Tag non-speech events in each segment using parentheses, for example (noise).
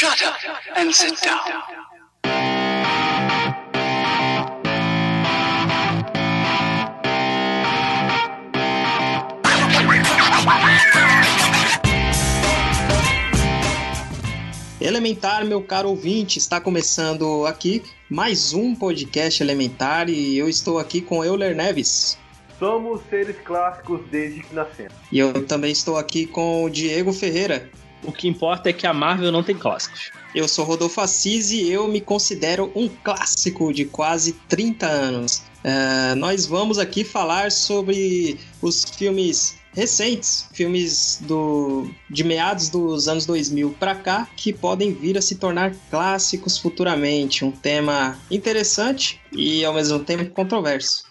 Shut up and sit down. Elementar, meu caro ouvinte, está começando aqui mais um podcast Elementar e eu estou aqui com Euler Neves. Somos seres clássicos desde que nascemos. E eu também estou aqui com o Diego Ferreira. O que importa é que a Marvel não tem clássicos. Eu sou Rodolfo Assis e eu me considero um clássico de quase 30 anos. Uh, nós vamos aqui falar sobre os filmes recentes, filmes do, de meados dos anos 2000 para cá, que podem vir a se tornar clássicos futuramente. Um tema interessante e ao mesmo tempo controverso.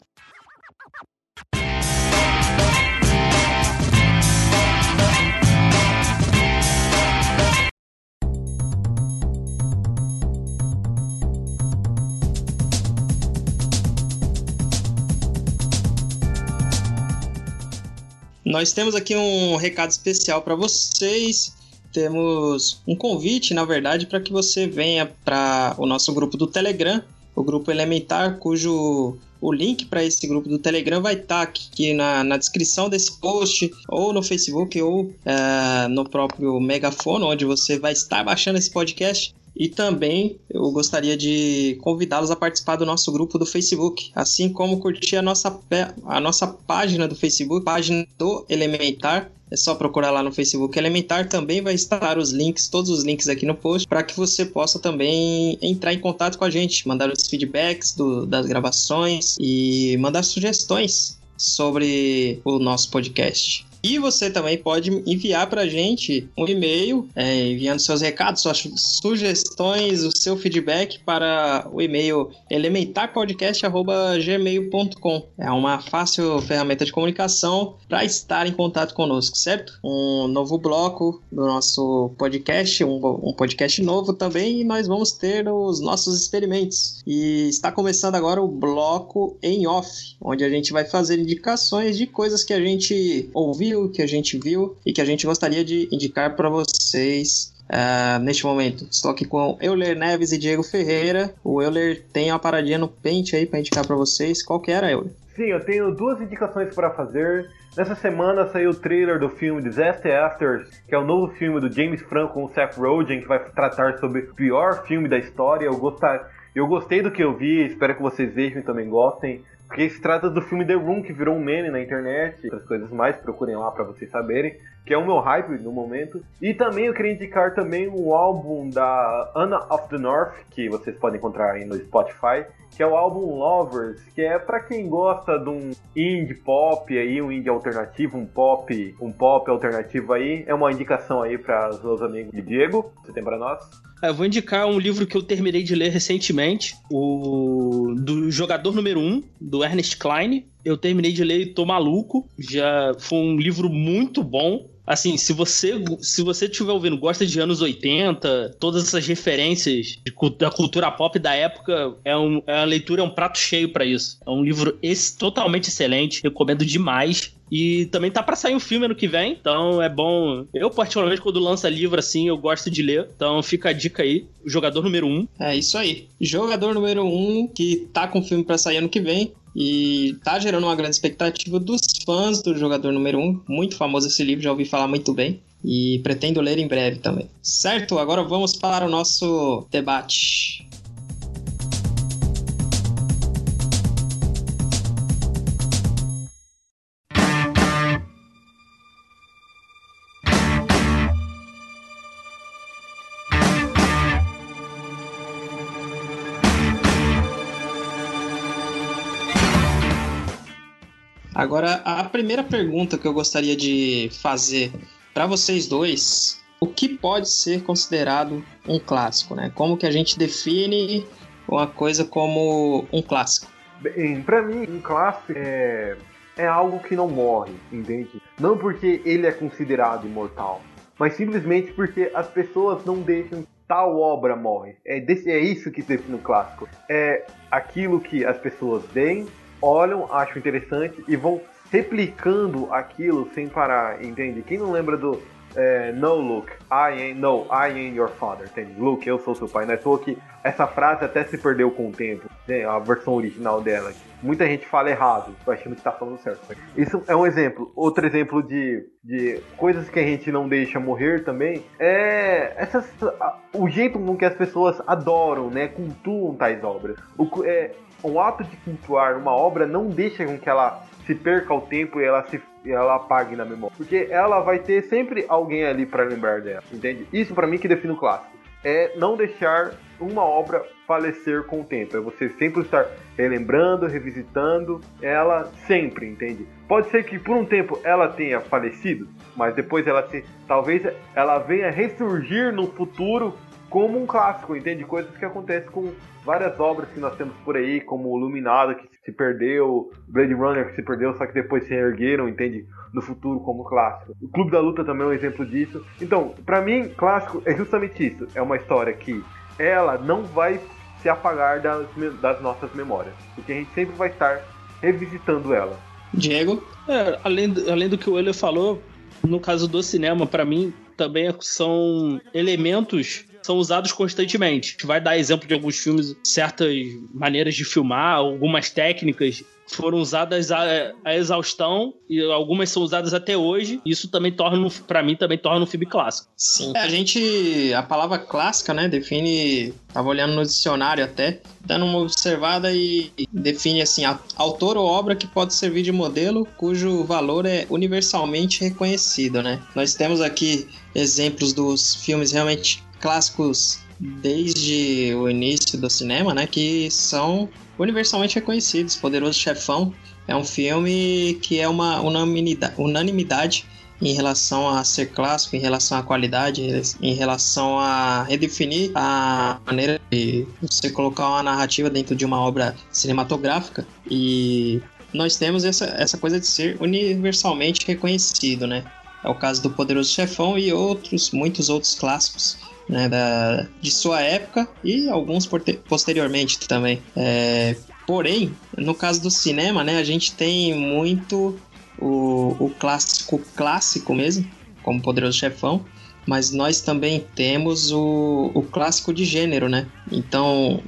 Nós temos aqui um recado especial para vocês. Temos um convite, na verdade, para que você venha para o nosso grupo do Telegram, o grupo Elementar, cujo o link para esse grupo do Telegram vai estar tá aqui na, na descrição desse post, ou no Facebook, ou uh, no próprio Megafone, onde você vai estar baixando esse podcast. E também eu gostaria de convidá-los a participar do nosso grupo do Facebook, assim como curtir a nossa, a nossa página do Facebook, página do Elementar. É só procurar lá no Facebook Elementar, também vai estar os links, todos os links aqui no post, para que você possa também entrar em contato com a gente, mandar os feedbacks do, das gravações e mandar sugestões sobre o nosso podcast. E você também pode enviar para a gente um e-mail, é, enviando seus recados, suas sugestões, o seu feedback para o e-mail elementarpodcast.gmail.com. É uma fácil ferramenta de comunicação para estar em contato conosco, certo? Um novo bloco do nosso podcast, um, um podcast novo também, e nós vamos ter os nossos experimentos. E está começando agora o bloco em off, onde a gente vai fazer indicações de coisas que a gente ouviu que a gente viu e que a gente gostaria de indicar para vocês Uh, neste momento. Estou aqui com Euler Neves e Diego Ferreira. O Euler tem uma paradinha no pente aí para indicar para vocês. Qual que era, Euler? Sim, eu tenho duas indicações para fazer. Nessa semana saiu o trailer do filme Disaster Afters, que é o novo filme do James Franco com o Seth Rogen, que vai tratar sobre o pior filme da história. Eu, gostar... eu gostei do que eu vi, espero que vocês vejam e também gostem. Porque se trata do filme The Room, que virou um meme na internet, outras coisas mais, procurem lá para vocês saberem, que é o meu hype no momento. E também eu queria indicar também o álbum da Anna of the North, que vocês podem encontrar aí no Spotify, que é o álbum Lovers, que é para quem gosta de um indie pop aí, um indie alternativo, um pop, um pop alternativo aí, é uma indicação aí para os meus amigos de Diego. Você tem para nós? Eu vou indicar um livro que eu terminei de ler recentemente, o do Jogador Número 1, do Ernest Klein. Eu terminei de ler e tô maluco. Já foi um livro muito bom assim, se você se você estiver ouvindo, gosta de anos 80, todas essas referências de, da cultura pop da época, é, um, é uma leitura, é um prato cheio para isso. É um livro esse, totalmente excelente, recomendo demais. E também tá para sair um filme ano que vem, então é bom. Eu, particularmente, quando lança livro assim, eu gosto de ler. Então fica a dica aí. Jogador número 1. Um. É isso aí. Jogador número 1 um, que tá com filme para sair ano que vem. E tá gerando uma grande expectativa dos fãs do jogador número 1. Um. Muito famoso esse livro, já ouvi falar muito bem. E pretendo ler em breve também. Certo? Agora vamos para o nosso debate. Agora, a primeira pergunta que eu gostaria de fazer para vocês dois, o que pode ser considerado um clássico, né? Como que a gente define uma coisa como um clássico? Bem, para mim, um clássico é, é algo que não morre, entende? Não porque ele é considerado imortal, mas simplesmente porque as pessoas não deixam tal obra morre. É, desse, é isso que define um clássico. É aquilo que as pessoas veem, olham, acham interessante e vão replicando aquilo sem parar, entende? Quem não lembra do, é, No, Luke, I am, no, I am your father, entende? Luke, eu sou seu pai. Não é só que essa frase até se perdeu com o tempo, né? a versão original dela. Muita gente fala errado, achando que tá falando certo. Isso é um exemplo. Outro exemplo de, de coisas que a gente não deixa morrer também é essas, o jeito com que as pessoas adoram, né? Cultuam tais obras. O, é, o ato de cultuar uma obra não deixa com que ela se perca ao tempo e ela se ela apague na memória. Porque ela vai ter sempre alguém ali para lembrar dela, entende? Isso para mim que define o clássico. É não deixar uma obra falecer com o tempo. É você sempre estar relembrando, revisitando ela sempre, entende? Pode ser que por um tempo ela tenha falecido, mas depois ela se talvez ela venha ressurgir no futuro como um clássico, entende? Coisas que acontecem com várias obras que nós temos por aí, como o Iluminado, que se perdeu, Blade Runner, que se perdeu, só que depois se ergueram, entende? No futuro como clássico. O Clube da Luta também é um exemplo disso. Então, para mim, clássico é justamente isso. É uma história que ela não vai se apagar das, das nossas memórias, porque a gente sempre vai estar revisitando ela. Diego? É, além, do, além do que o Euler falou, no caso do cinema, para mim, também são elementos são usados constantemente. A gente vai dar exemplo de alguns filmes, certas maneiras de filmar, algumas técnicas foram usadas a, a, exaustão e algumas são usadas até hoje. Isso também torna, para mim, também torna um filme clássico. Sim. É, a gente, a palavra clássica, né, define, tava olhando no dicionário até, dando uma observada e define assim, autor ou obra que pode servir de modelo, cujo valor é universalmente reconhecido, né? Nós temos aqui exemplos dos filmes realmente clássicos desde o início do cinema, né, que são universalmente reconhecidos. Poderoso Chefão é um filme que é uma unanimidade, em relação a ser clássico, em relação à qualidade, em relação a redefinir a maneira de você colocar uma narrativa dentro de uma obra cinematográfica e nós temos essa, essa coisa de ser universalmente reconhecido, né? É o caso do Poderoso Chefão e outros, muitos outros clássicos né, da, de sua época e alguns posteriormente também. É, porém, no caso do cinema, né, a gente tem muito o, o clássico clássico mesmo, como Poderoso Chefão, mas nós também temos o, o clássico de gênero, né? Então,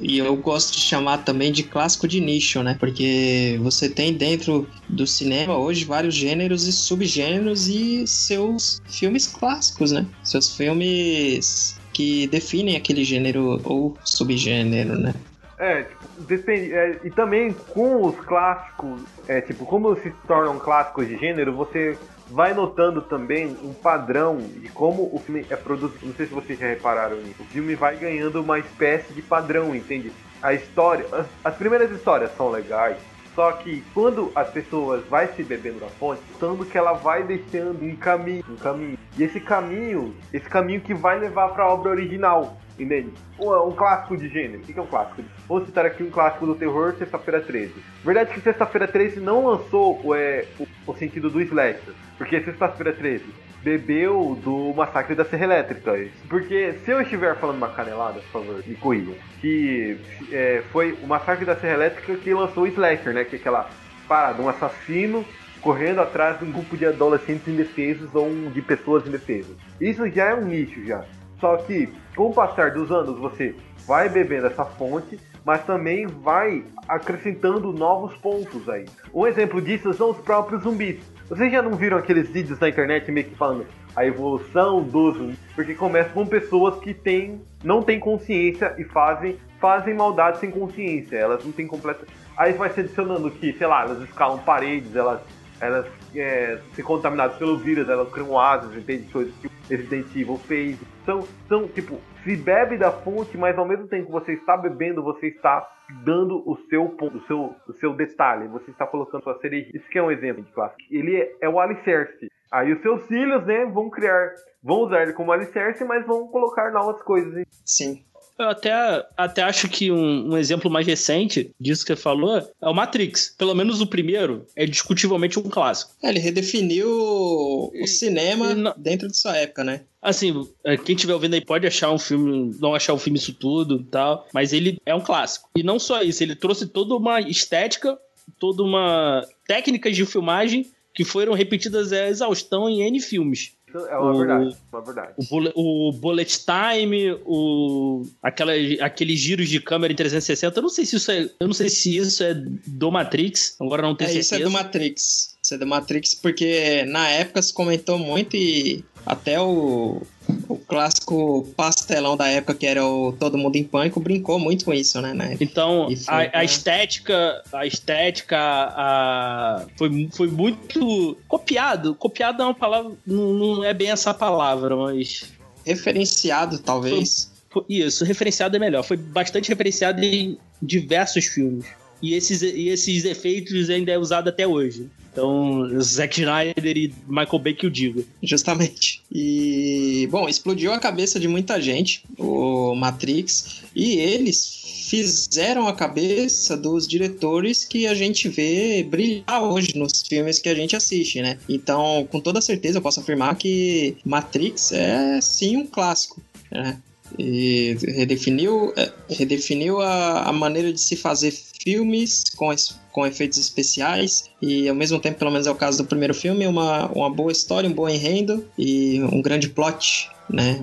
e eu gosto de chamar também de clássico de nicho, né? Porque você tem dentro do cinema hoje vários gêneros e subgêneros e seus filmes clássicos, né? Seus filmes que definem aquele gênero ou subgênero, né? É, tipo, depende. É, e também com os clássicos, é, tipo, como se tornam clássicos de gênero, você vai notando também um padrão de como o filme é produzido. Não sei se vocês já repararam nisso. O filme vai ganhando uma espécie de padrão, entende? A história, as, as primeiras histórias são legais, só que quando as pessoas vai se bebendo da fonte, tanto que ela vai deixando um caminho, um caminho. E esse caminho, esse caminho que vai levar para a obra original, entende? Um, um, clássico de gênero. O que é um clássico? Vou citar aqui um clássico do terror, Sexta-feira 13. Verdade que Sexta-feira 13 não lançou é, o, o sentido do slasher. Porque sexta-feira 13 bebeu do massacre da Serra Elétrica. Porque se eu estiver falando uma canelada, por favor, me corrija. Que é, foi o massacre da Serra Elétrica que lançou o Slasher, né? Que é aquela parada, um assassino correndo atrás de um grupo de adolescentes indefesos ou de pessoas indefesas. Isso já é um nicho já. Só que com o passar dos anos você vai bebendo essa fonte, mas também vai acrescentando novos pontos aí. Um exemplo disso são os próprios zumbis. Vocês já não viram aqueles vídeos na internet meio que falando a evolução dos zumbis? Porque começa com pessoas que têm, não têm consciência e fazem, fazem maldade sem consciência. Elas não têm completa. Aí vai se adicionando que, sei lá, elas escalam paredes, elas, elas é, se contaminadas pelo vírus, elas criam asas, entende? Coisas que Resident Evil fez. São, são, tipo, se bebe da fonte, mas ao mesmo tempo que você está bebendo, você está dando o seu ponto, o seu, o seu detalhe, você está colocando sua cereja. Isso que é um exemplo de clássico. Ele é, é o alicerce. Aí os seus filhos, né, vão criar, vão usar ele como alicerce, mas vão colocar novas coisas. Sim. Eu até, até acho que um, um, exemplo mais recente disso que você falou é o Matrix. Pelo menos o primeiro é discutivelmente um clássico. É, ele redefiniu o cinema não... dentro de sua época, né? Assim, é, quem estiver ouvindo aí pode achar um filme, não achar o um filme isso tudo e tal, mas ele é um clássico. E não só isso, ele trouxe toda uma estética, toda uma técnicas de filmagem que foram repetidas a exaustão em N filmes. É uma O- verdade, uma verdade. O bullet, o bullet time, o aquela, aqueles giros de câmera em 360, eu não sei se isso é, eu não sei se isso é do Matrix, agora não tenho É, certeza. isso é do Matrix. Isso é do Matrix porque na época se comentou muito e até o, o clássico pastelão da época, que era o Todo Mundo em Pânico, brincou muito com isso, né? Época. Então, foi, a, né? a estética, a estética, a, foi, foi muito copiado. Copiado é uma palavra, não, não é bem essa palavra, mas Referenciado, talvez. foi- isso, referenciado é melhor. Foi bastante referenciado em diversos filmes. E esses, e esses efeitos ainda é usado até hoje. Então, Zack Snyder e Michael Bay que eu digo. Justamente. E, bom, explodiu a cabeça de muita gente, o Matrix, e eles fizeram a cabeça dos diretores que a gente vê brilhar hoje nos filmes que a gente assiste, né? Então, com toda certeza, eu posso afirmar que Matrix é sim um clássico, né? E redefiniu, é, redefiniu a, a maneira de se fazer filmes com, com efeitos especiais e ao mesmo tempo, pelo menos é o caso do primeiro filme, uma, uma boa história, um bom enredo e um grande plot, né?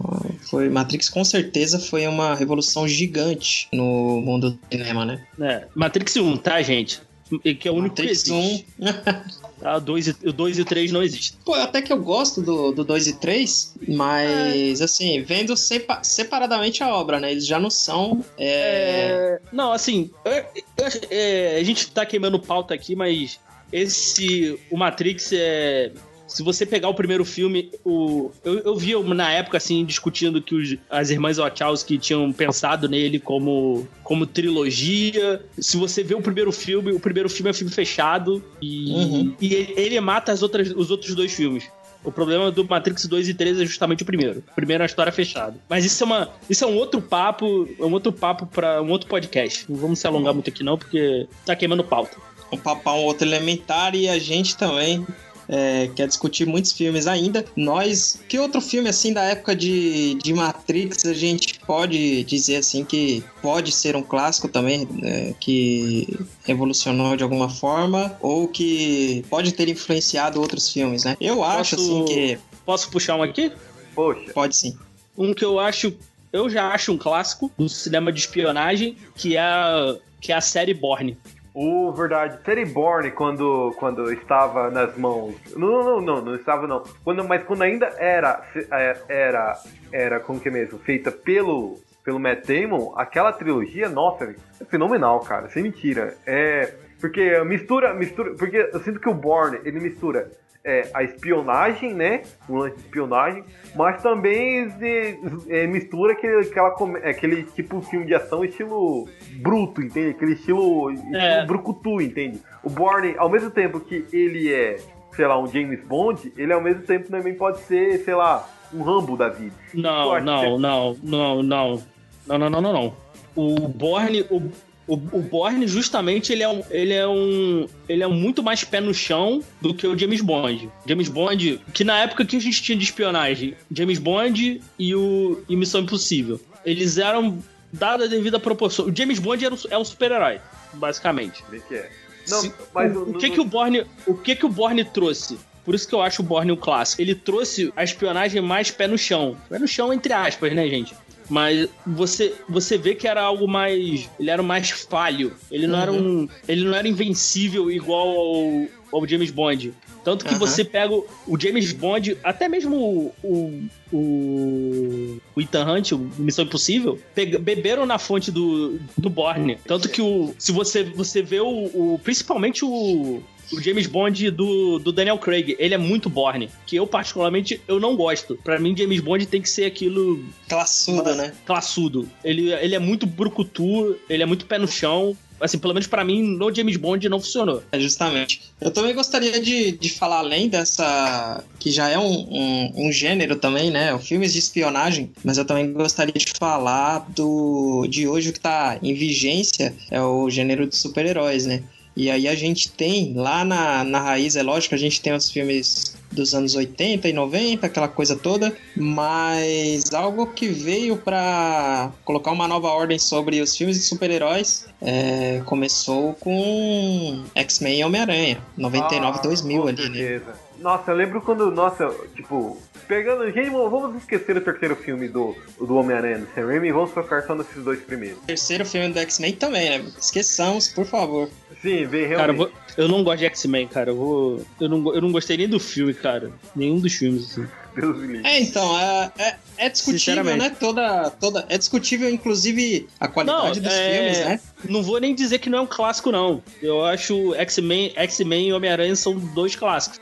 Foi Matrix com certeza foi uma revolução gigante no mundo do cinema, né? É, Matrix 1, tá, gente? E Que é o único Matrix que existe. 1. Tá? O 2 e- o 2 e o 3 não existem. Pô, até que eu gosto do, do 2 e 3, mas assim, vendo sepa- separadamente a obra, né? Eles já não são. é, É, Não, assim, é, a gente tá queimando pauta aqui, mas esse. O Matrix é. Se você pegar o primeiro filme, o, eu, eu vi na época, assim, discutindo que os, as irmãs Wachowski tinham pensado nele como, como trilogia. Se você vê o primeiro filme, o primeiro filme é um filme fechado e, Uhum. e ele, ele mata as outras, os outros dois filmes. O problema do Matrix 2 e 3 é justamente o primeiro. O primeiro é a história fechada. Mas isso é, uma, isso é um outro papo, é um outro papo para um outro podcast. Não vamos se alongar muito aqui não, porque tá queimando pauta. um papar um outro elementar e a gente também é, quer discutir muitos filmes ainda. Nós, que outro filme assim da época de, de Matrix a gente pode dizer assim que pode ser um clássico também, é, que revolucionou de alguma forma ou que pode ter influenciado outros filmes, né? Eu acho Posso- assim que Posso puxar um aqui? Poxa, pode sim. Um que eu acho, eu já acho um clássico do cinema de espionagem, que é que é a série Borne. O verdade, Terry Bourne, quando, quando estava nas mãos. Não, não, não, não estava não. Quando, mas quando ainda era, era, era, como que é mesmo? Feita pelo, pelo Matt Damon, aquela trilogia, nossa, é fenomenal, cara, sem mentira. É. Porque mistura, mistura. Porque eu sinto que o Bourne, ele mistura é, a espionagem, né? Um lance de espionagem, mas também é, é, mistura aquele, aquela, come- aquele tipo filme de ação estilo bruto, entende? Aquele estilo, estilo É. brucutu, entende? O Bourne, ao mesmo tempo que ele é, sei lá, um James Bond, ele ao mesmo tempo também pode ser, sei lá, um Rambo da vida. Não, não, que- não, não, não. Não, não, não, não, não. O Borne, o, o, o Borne justamente ele é um, ele é um, ele é muito mais pé no chão do que o James Bond. James Bond, que na época que a gente tinha de espionagem, James Bond e o e Missão Impossível, eles eram dada a devida proporção. O James Bond era um, é um super-herói, basicamente. Que é. Não, Se- mas o, que que o Borne, o que que o Borne trouxe? Por isso que eu acho o Borne um clássico. Ele trouxe a espionagem mais pé no chão. Pé no chão entre aspas, né, gente? Mas você, você vê que era algo mais, ele era mais falho. Ele não era um, ele não era invencível igual ao, ao James Bond. Tanto que Aham. você pega o, o James Bond, até mesmo o, o, o, Ethan Hunt, o Missão Impossível, pega- beberam na fonte do, do Bourne. Tanto que o, se você, você vê o, o- principalmente o, o James Bond do, do Daniel Craig, ele é muito Bourne, que eu particularmente eu não gosto. Pra mim James Bond tem que ser aquilo Classudo, né? classudo. Ele, ele é muito brucutu, ele é muito pé no chão. Assim, pelo menos pra mim, no James Bond não funcionou. É, justamente. Eu também gostaria de, de falar além dessa. que já é um, um, um gênero também, né? Filmes de espionagem, mas eu também gostaria de falar do. de hoje o que tá em vigência é o gênero de super-heróis, né? E aí a gente tem, lá na, na raiz, é lógico, a gente tem os filmes dos anos 80 e 90, aquela coisa toda, mas algo que veio pra colocar uma nova ordem sobre os filmes de super-heróis é, começou com X-Men e Homem-Aranha, 99 Ah, 2000 com ali, né? Nossa, eu lembro quando, nossa, tipo, pegando. Gente, vamos esquecer o terceiro filme do, do Homem-Aranha do Sam Raimi e vamos focar só nesses dois primeiros. Terceiro filme do X-Men também, né? Esqueçamos, por favor. Sim, vê realmente. Cara, eu, vou- eu não gosto de X-Men, cara. Eu, vou, eu, não, eu não gostei nem do filme, cara. Nenhum dos filmes, assim. Deus me livre. É, então, é, é, é discutível, né? Toda, toda, é discutível, inclusive, a qualidade Não, dos é- filmes, né? Não vou nem dizer que não é um clássico, não. Eu acho X-Men X-Men e Homem-Aranha são dois clássicos.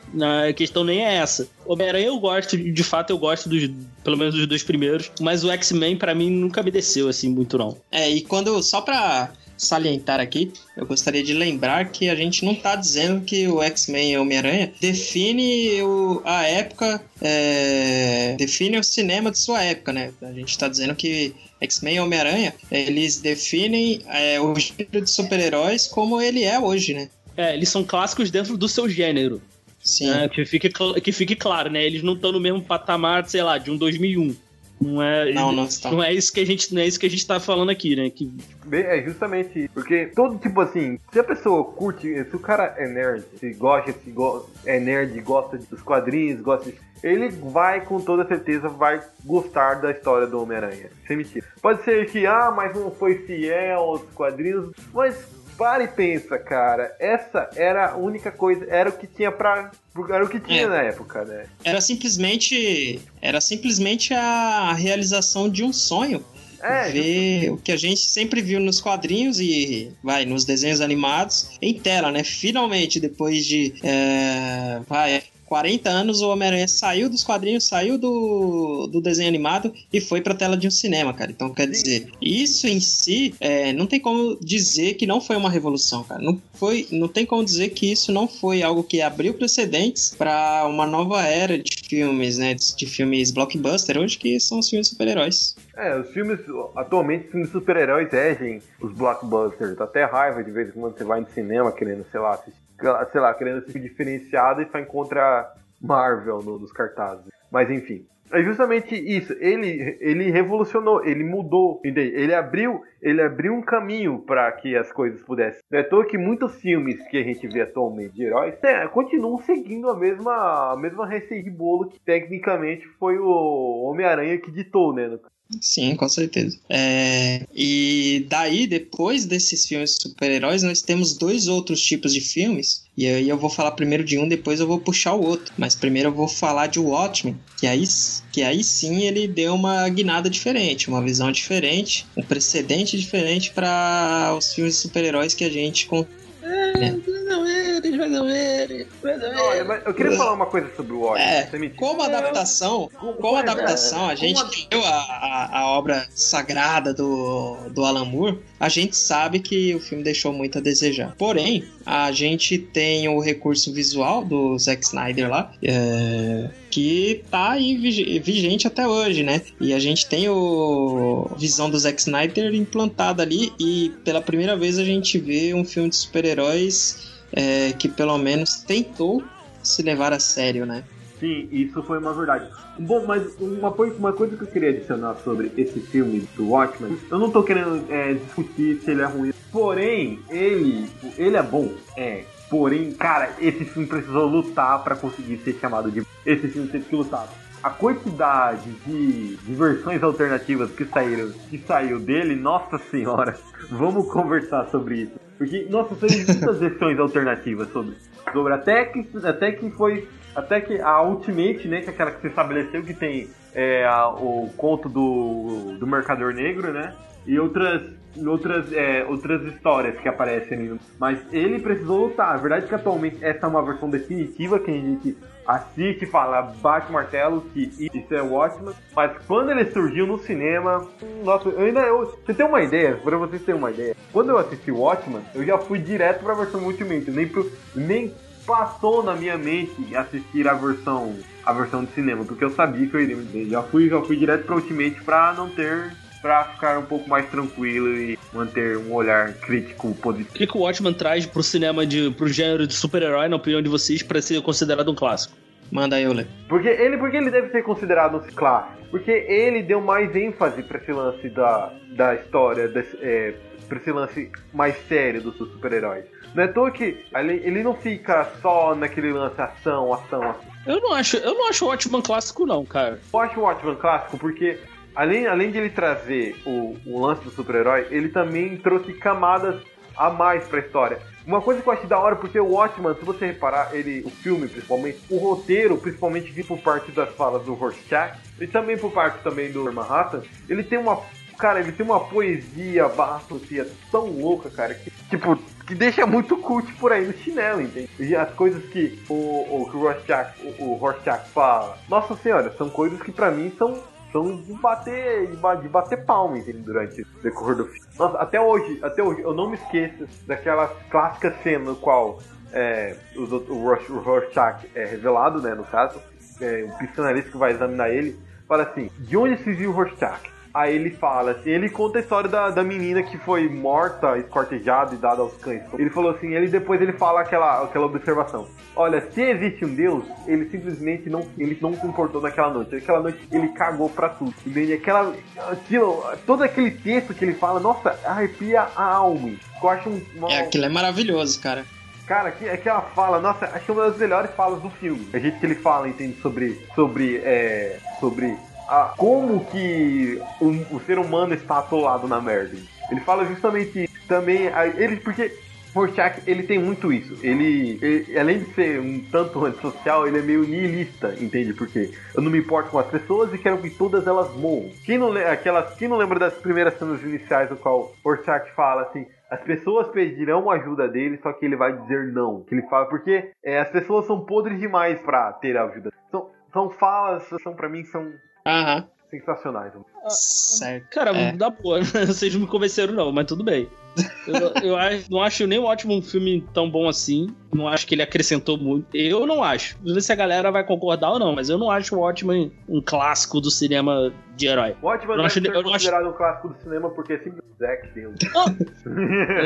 A questão nem é essa. Homem-Aranha eu gosto, de fato eu gosto dos, pelo menos dos dois primeiros, mas o X-Men pra mim nunca me desceu assim muito não. É, e quando, só pra salientar aqui, eu gostaria de lembrar que a gente não tá dizendo que o X-Men e Homem-Aranha define o, a época, é, define o cinema de sua época, né? A gente tá dizendo que X-Men e Homem-Aranha, eles definem é, o gênero de super-heróis como ele é hoje, né? É, eles são clássicos dentro do seu gênero. Sim. né? Que, fique, que fique claro, né? Eles não estão no mesmo patamar, sei lá, de um 2001. Não é, Não, não está. não é isso que a gente, não é isso que a gente tá falando aqui, né? Que É justamente isso. Porque todo tipo assim, se a pessoa curte, se o cara é nerd, se gosta, se go- é nerd, gosta dos quadrinhos, gosta de- ele vai com toda certeza vai gostar da história do Homem-Aranha. Sem mentira. Pode ser que, ah, mas não foi fiel aos quadrinhos, mas para e pensa, cara. Essa era a única coisa, era o que tinha pra. Era o que tinha É. na época, né? Era simplesmente, era simplesmente a realização de um sonho. É, ver o que a gente sempre viu nos quadrinhos e vai nos desenhos animados em tela, né? Finalmente, depois de é, vai 40 anos, o Homem-Aranha saiu dos quadrinhos, saiu do, do desenho animado e foi pra tela de um cinema, cara. Então, quer dizer, isso em si é, não tem como dizer que não foi uma revolução, cara. Não, foi, não tem como dizer que isso não foi algo que abriu precedentes pra uma nova era de filmes, né? De, de filmes blockbuster, hoje que são os filmes super-heróis. É, os filmes, atualmente, os filmes super-heróis regem os blockbusters. Até raiva de vez em quando você vai no cinema querendo, sei lá, assistir, sei lá, querendo assistir diferenciado e só encontra Marvel no- nos cartazes. Mas enfim. É justamente isso. Ele, ele revolucionou, ele mudou, entende? Ele abriu, ele abriu um caminho para que as coisas pudessem. Não é toa que muitos filmes que a gente vê atualmente de heróis é, continuam seguindo a mesma, a mesma receita de bolo que tecnicamente foi o Homem-Aranha que ditou, né? Sim, com certeza. É, e daí, depois desses filmes super-heróis, nós temos dois outros tipos de filmes. E aí eu vou falar primeiro de um, depois eu vou puxar o outro. Mas primeiro eu vou falar de Watchmen, que aí, que aí sim ele deu uma guinada diferente, uma visão diferente, um precedente diferente para os filmes super-heróis que a gente Olha, mas eu queria falar uma coisa sobre o Watchmen. É, você me Como adaptação, como é, adaptação, a gente leu a, a, a obra sagrada do, do Alan Moore, a gente sabe que o filme deixou muito a desejar. Porém, a gente tem o recurso visual do Zack Snyder lá, é, que tá aí vigente até hoje, né? E a gente tem o a visão do Zack Snyder implantada ali e pela primeira vez a gente vê um filme de é, que pelo menos tentou se levar a sério, né? Sim, isso foi uma verdade. Bom, mas uma, uma coisa que eu queria adicionar sobre esse filme do Watchmen, eu não tô querendo é, discutir se ele é ruim. Porém, ele, ele é bom, é. Porém, cara, esse filme precisou lutar pra conseguir ser chamado de. Esse filme teve que lutar. A quantidade de, de versões alternativas que saíram, que saiu dele, nossa senhora, (laughs) vamos conversar sobre isso. Porque, nossa, saiu muitas (laughs) versões alternativas sobre, sobre até que até que foi até que a Ultimate, né, que é aquela que se estabeleceu que tem é, a- o conto do, do Mercador Negro, né, e outras outras é, outras histórias que aparecem ali. Mas ele precisou lutar. A verdade é que atualmente essa é uma versão definitiva que a gente assiste e fala bate o martelo que isso é Watchmen. Mas quando ele surgiu no cinema, nossa, eu ainda eu, você tem uma ideia? Pra vocês terem uma ideia, quando eu assisti Watchmen, eu já fui direto pra versão Ultimate, nem pro, nem passou na minha mente assistir a versão a versão de cinema, porque eu sabia que eu iria. Já fui, já fui direto pra Ultimate pra não ter pra ficar um pouco mais tranquilo e manter um olhar crítico positivo. O que, que o Watchman traz pro cinema, de, pro gênero de super-herói, na opinião de vocês, pra ser considerado um clássico? Manda aí, Ole. Porque ele, porque ele deve ser considerado um clássico. Porque ele deu mais ênfase pra esse lance da, da história, desse, é, pra esse lance mais sério dos super-heróis. Não é toa que ele, ele não fica só naquele lance ação, ação, ação. Eu não acho, eu não acho o Watchman clássico, não, cara. Eu acho o Watchman clássico porque, além, além de ele trazer o, o lance do super-herói, ele também trouxe camadas a mais pra história. Uma coisa que eu acho da hora, porque o Watchman, se você reparar, ele, o filme principalmente, o roteiro, principalmente vindo por parte das falas do Rorschach, e também por parte também do Manhattan, ele tem uma. Cara, ele tem uma poesia barra poesia tão louca, cara, que, tipo, que deixa muito cult por aí no chinelo, entende? E as coisas que o, o, que o Rorschach, o, o Rorschach fala, nossa senhora, são coisas que pra mim são são de bater, de, ba- de bater palma? Durante o decorrer do filme. Nossa, até hoje, até hoje, eu não me esqueço daquela clássica cena no qual é, o, o, Rorsch- o Rorschach é revelado, né, no caso, é, o psicanalista que vai examinar ele, fala assim, de onde se viu o Rorschach? Aí ele fala assim, ele conta a história da, da menina que foi morta, escortejada e dada aos cães. Ele falou assim, ele depois ele fala aquela, aquela observação. Olha, se existe um Deus, ele simplesmente não, ele não se importou naquela noite. Aquela noite ele cagou pra tudo. Entende? Aquela, aquilo, todo aquele texto que ele fala, nossa, arrepia a alma. Eu acho um, uma, É, aquilo é maravilhoso, cara. Cara, que, aquela fala, nossa, acho que é uma das melhores falas do filme. A gente que ele fala, entende, sobre. Sobre. É, sobre. A, como que o, o ser humano está atolado na merda. Ele fala justamente. Também. a- Ele, porque. Rorschach, ele tem muito isso. Ele, ele- além de ser um tanto antissocial, ele é meio nihilista, entende? Porque eu não me importo com as pessoas e quero que todas elas morram. Quem não, aquelas, quem não lembra das primeiras cenas iniciais no qual Rorschach fala assim, as pessoas pedirão ajuda dele, só que ele vai dizer não. Que ele fala, porque é, as pessoas são podres demais pra ter ajuda. São, são falas, são para mim, são Aham, sensacionais. certo. Cara, É. dá boa. (laughs) Vocês não me convenceram, não, mas tudo bem. Eu, eu acho- não acho nem o ótimo um filme tão bom assim. Não acho que ele acrescentou muito. Eu não acho. Não sei se a galera vai concordar ou não, mas eu não acho o Watchmen um clássico do cinema de herói. O Watchmen Eu deve acho- ser eu não acho- considerado um clássico do cinema porque é simplesmente Zack deu.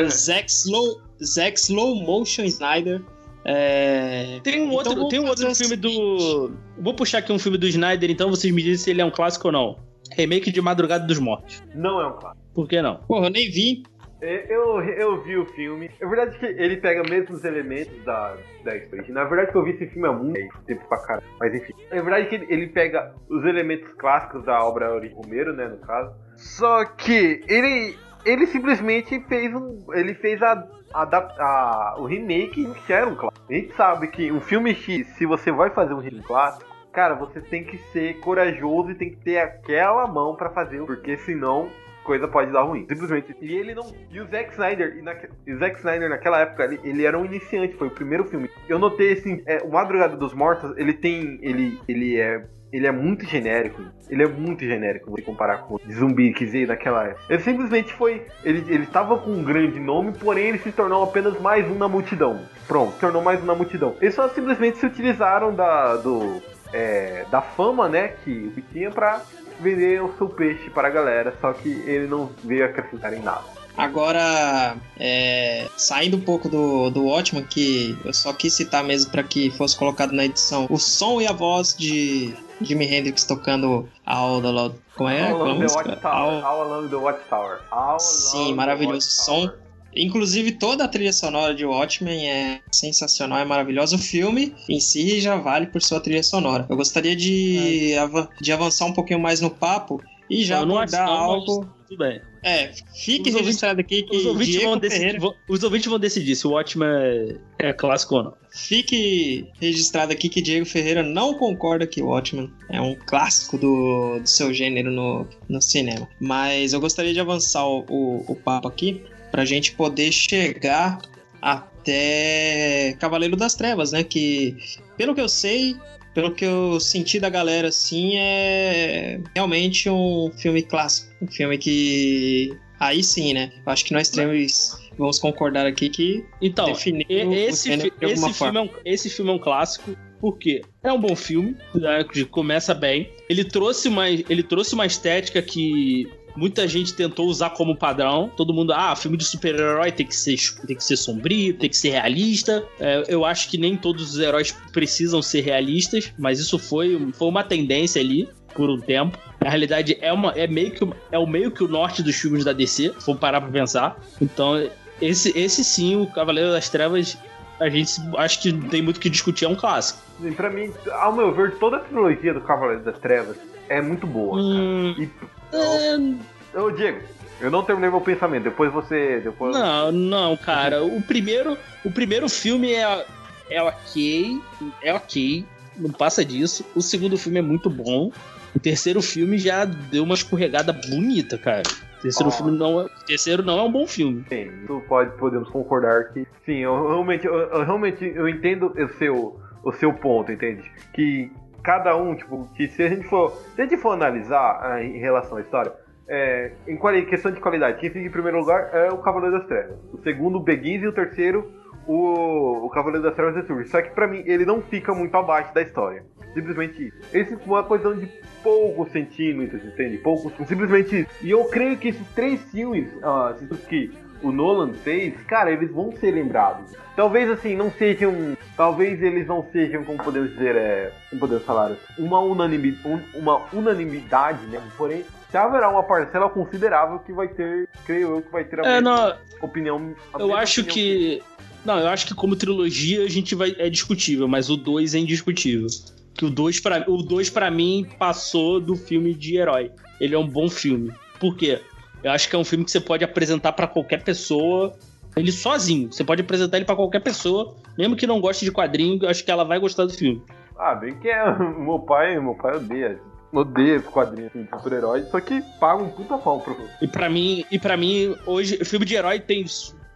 O Zack Slow, (laughs) Zack Slow Motion Snyder. É... Tem um Então outro, vamos tem um outro filme do. Vou puxar aqui um filme do Snyder, então vocês me dizem se ele é um clássico ou não. Remake de Madrugada dos Mortos. Não é um clássico. Por que não? Porra, eu nem vi. É, Eu, eu vi o filme. É verdade que ele pega mesmo os elementos da, da história. Na verdade que eu vi esse filme há muito tempo pra caralho. Mas enfim. É verdade que ele, pega os elementos clássicos da obra original Romero, né, no caso. Só que ele ele simplesmente fez um ele fez a, a, a- o remake que era um clássico. A gente sabe que um filme X, se você vai fazer um remake clássico, cara, você tem que ser corajoso e tem que ter aquela mão pra fazer, porque senão coisa pode dar ruim. Simplesmente. E ele não. E o Zack Snyder, e naque- o Zack Snyder naquela época, ele, ele era um iniciante, foi o primeiro filme. Eu notei assim, é, o Madrugada dos Mortos, ele tem. Ele, ele é. Ele é muito genérico. Ele é muito genérico se comparar com o zumbi que veio naquela época. Ele simplesmente foi. Ele, ele estava com um grande nome, porém ele se tornou apenas mais um na multidão. Pronto, tornou mais um na multidão. Eles só simplesmente se utilizaram da, do, é, da fama, né, que tinha pra vender o seu peixe para a galera, só que ele não veio acrescentar em nada. Agora, é, saindo um pouco do, do Watchman, que eu só quis citar mesmo para que fosse colocado na edição o som e a voz de Jimi Hendrix tocando All the Lord. Como é? All Along the. All- All Along the Watchtower. All Sim, Along the maravilhoso Watchtower. som. Inclusive, toda a trilha sonora de Watchmen é sensacional, é maravilhosa. O filme em si já vale por sua trilha sonora. Eu gostaria de, ava- de avançar um pouquinho mais no papo e já não mas algo. Tudo bem. É, fique Os registrado aqui que Os ouvintes, Diego vão decidir, Ferreira. vão- os ouvintes vão decidir se o Watchmen é, é clássico ou não. Fique registrado aqui que Diego Ferreira não concorda que Watchmen é um clássico do, do seu gênero no, no cinema. Mas eu gostaria de avançar o, o, o papo aqui pra gente poder chegar até Cavaleiro das Trevas, né? Que, pelo que eu sei, pelo que eu senti da galera, assim, é realmente um filme clássico. Um filme que. Aí sim, né? Acho que nós três vamos concordar aqui que Então, esse, fi- esse, filme é um, esse filme é um clássico porque é um bom filme, né, começa bem. Ele trouxe uma, ele trouxe uma estética que muita gente tentou usar como padrão. Todo mundo, ah, filme de super-herói tem que ser tem que ser sombrio, tem que ser realista. É, eu acho que nem todos os heróis precisam ser realistas, mas isso foi, foi uma tendência ali por um tempo. Na realidade, é, uma, é, meio que, é o meio que o norte dos filmes da DC, se for parar pra pensar. Então, esse, esse sim, o Cavaleiro das Trevas a gente acho que não tem muito o que discutir, é um clássico. Pra mim, ao meu ver, toda a trilogia do Cavaleiro das Trevas é muito boa. Hum, E, é, ô Diego, eu não terminei meu pensamento, depois você. Depois... não, não, cara. O primeiro, o primeiro filme é, é ok, é ok, não passa disso. O segundo filme é muito bom. O terceiro filme já deu uma escorregada bonita, cara. O terceiro Ah. filme não é, terceiro não é um bom filme. Sim, isso pode, podemos concordar que. Sim, eu realmente, eu, eu realmente eu entendo o seu, o seu ponto, entende? Que cada um, tipo, que se a gente for. Se a gente for analisar ah, em relação à história, é, em questão de qualidade, quem fica em primeiro lugar é o Cavaleiro das Trevas. O segundo, o Begins, e o terceiro, o, o Cavaleiro das Trevas Resurge. Só que pra mim, ele não fica muito abaixo da história. Simplesmente isso. Esse é uma questão de poucos centímetros, entende? Poucos, simplesmente isso. E eu creio que esses três filmes, ah, que o Nolan fez, cara, eles vão ser lembrados. Talvez assim, não sejam. Talvez eles não sejam, como podemos dizer, é, como podemos falar, uma, unanimi, um- uma unanimidade, né? Porém, já haverá uma parcela considerável que vai ter, creio eu, que vai ter a É, não, opinião. a eu acho opinião que. Não, eu acho que como trilogia a gente vai. É discutível, mas o 2 é indiscutível. Que o 2 pra, o dois pra mim passou do filme de herói. Ele é um bom filme. Por quê? Eu acho que é um filme que você pode apresentar pra qualquer pessoa. Ele sozinho. Você pode apresentar ele pra qualquer pessoa, mesmo que não goste de quadrinho, eu acho que ela vai gostar do filme. Ah, bem que é. (laughs) Meu pai, meu pai odeia. Odeia esse quadrinho assim, de super-heróis, só que paga um puta pau pro. E pra mim, e para mim hoje, o filme de herói tem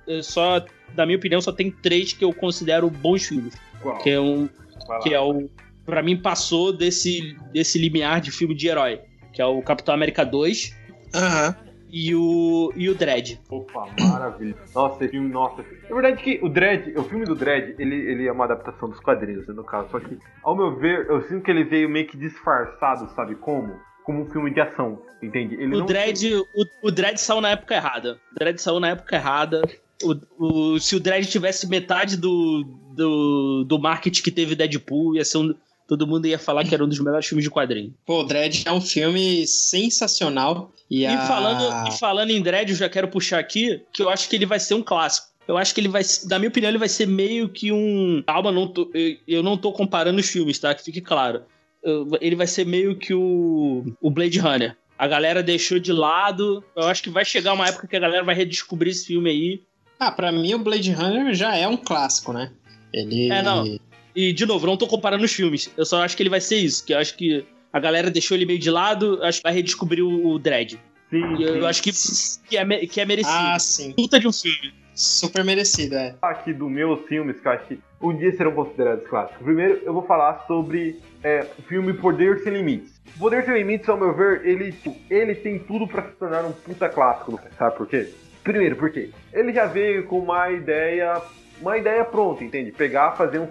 é, só, na minha opinião, só tem três que eu considero bons filmes. Qual? Que é um lá. que é o para mim passou desse desse limiar de filme de herói, que é o Capitão América 2 Aham. E o e o Dredd. Opa, maravilha. Nossa, esse filme, nossa. Na verdade que o Dredd, o filme do Dredd, ele, ele é uma adaptação dos quadrinhos, né, no caso. Só que, ao meu ver, eu sinto que ele veio meio que disfarçado, sabe como? Como um filme de ação, entende? Ele O não Dredd, o, o Dredd saiu na época errada. O Dredd saiu na época errada. O, o- se o Dredd tivesse metade do, do, do marketing que teve Deadpool, ia ser um, todo mundo ia falar que era um dos melhores filmes de quadrinho. Pô, Dredd é um filme sensacional. E, E, a... falando, e falando em Dredd, eu já quero puxar aqui que eu acho que ele vai ser um clássico. Eu acho que ele vai, na minha opinião, ele vai ser meio que um. Calma, não tô- eu, não tô comparando os filmes, tá? Que fique claro. Ele vai ser meio que o, o Blade Runner. A galera deixou de lado. Eu acho que vai chegar uma época que a galera vai redescobrir esse filme aí. Ah, pra mim o Blade Runner já é um clássico, né? Ele. É, não. E, de novo, não tô comparando os filmes. Eu só acho que ele vai ser isso. Que eu acho que a galera deixou ele meio de lado. Acho que vai redescobrir o, o Dredd. Sim, E eu, sim. acho que, que, é, que é merecido. Ah, sim. Puta de um filme. Super merecido, é. aqui dos meus filmes que eu acho que um dia serão considerados clássicos. Primeiro, eu vou falar sobre é, o filme Poder Sem Limites. Poder Sem Limites, ao meu ver, ele, tipo, ele tem tudo pra se tornar um puta clássico, sabe por quê? Primeiro, porque ele já veio com uma ideia, uma ideia pronta, entende? Pegar, fazer um,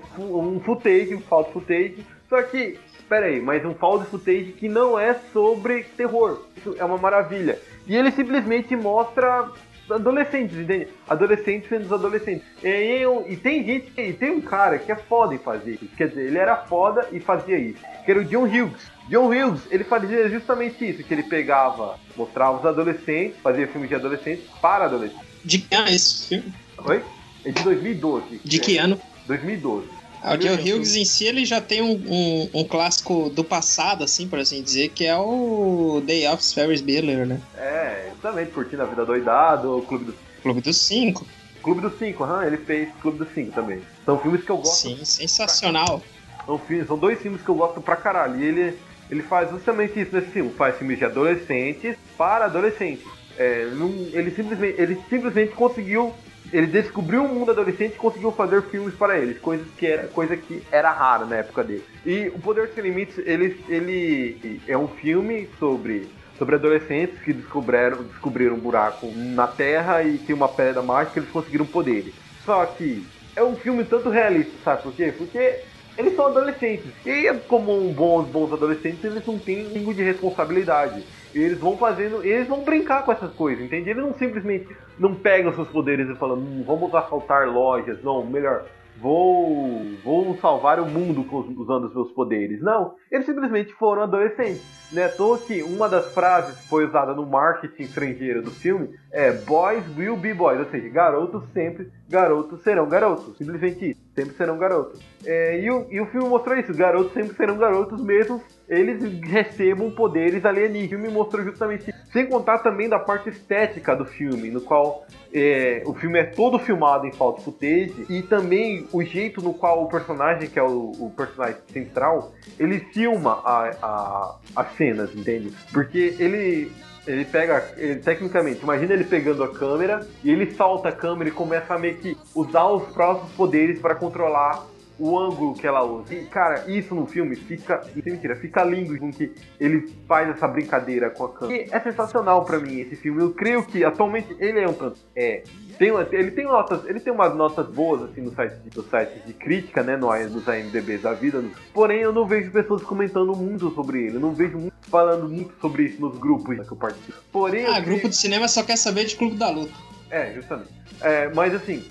um footage, um found footage, só que, pera aí, mas um found footage que não é sobre terror. Isso é uma maravilha. E ele simplesmente mostra adolescentes, entende? Adolescentes sendo os adolescentes. E, eu- e tem gente, e tem um cara que é foda em fazer isso. Quer dizer, ele era foda e fazia isso. Que era o John Hughes. John Hughes, ele fazia justamente isso, que ele pegava, mostrava os adolescentes, fazia filmes de adolescentes para adolescentes. De que ano é esse filme? Oi? É de 2012. De que ano? 2012. Ah, o John Hughes em si ele já tem um, um, um clássico do passado, assim, por assim dizer, que é o Day of Ferris Bueller, né? É, exatamente, curtindo a vida doidado, o Clube do Clube dos Cinco. Clube dos Cinco, aham, ele fez Clube dos Cinco também. São filmes que eu gosto Sim, sensacional. São, filmes, são dois filmes que eu gosto pra caralho. E ele, ele faz justamente isso nesse filme. Faz filmes de adolescentes para adolescentes. É, não- ele, simplesmente, ele simplesmente conseguiu. Ele descobriu o mundo adolescente e conseguiu fazer filmes para eles, coisas que era, coisa que era rara na época dele. E o Poder Sem Limites, ele, ele é um filme sobre, sobre adolescentes que descobriram, descobriram um buraco na Terra e tem uma pedra mágica eles conseguiram poderes. Só que é um filme tanto realista, sabe por quê? Porque eles são adolescentes. E como um bons, bons adolescentes, eles não têm língua de responsabilidade. Eles vão fazendo, eles vão brincar com essas coisas, entende? Eles não simplesmente não pegam seus poderes e falam, hum, vamos assaltar lojas, não, melhor. vou, vou salvar o mundo usando os meus poderes. Não, eles simplesmente foram adolescentes. Né? Tô que uma das frases que foi usada no marketing estrangeiro do filme é Boys will be boys, ou seja, garotos sempre, garotos serão garotos. Simplesmente isso, sempre serão garotos. É, e, o, e o filme mostrou isso, garotos sempre serão garotos mesmo eles recebam poderes alienígenas. O filme mostrou justamente isso. Sem contar também da parte estética do filme, no qual é, o filme é todo filmado em foto footage e também o jeito no qual o personagem, que é o, o personagem central, ele filma a, a, as cenas, entende? Porque ele ele pega, ele, tecnicamente, imagina ele pegando a câmera e ele salta a câmera e começa a meio que usar os próprios poderes para controlar o ângulo que ela usa. E, cara, isso no filme fica. Sem mentira, fica lindo com que ele faz essa brincadeira com a câmera. E é sensacional para mim esse filme. Eu creio que atualmente ele é um tanto. É. Tem, ele tem notas, ele tem umas notas boas assim no site de, no site de crítica, né, no, nos AMDBs da vida. Porém, eu não vejo pessoas comentando muito sobre ele. Eu não vejo muito, falando muito sobre isso nos grupos que eu participo. Porém, ah, grupo de cinema só quer saber de Clube da Luta. É, justamente. É, mas assim,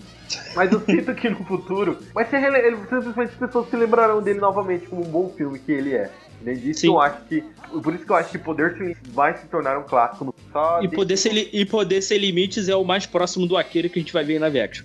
mas eu sinto que no futuro vai ser rele... ele, simplesmente as pessoas se lembrarão dele novamente como um bom filme que ele é. Além disso, eu acho que. Por isso que eu acho que Poder Sem vai se tornar um clássico no só e, poder ser, e Poder Sem Limites é o mais próximo do Akira que a gente vai ver na Vex.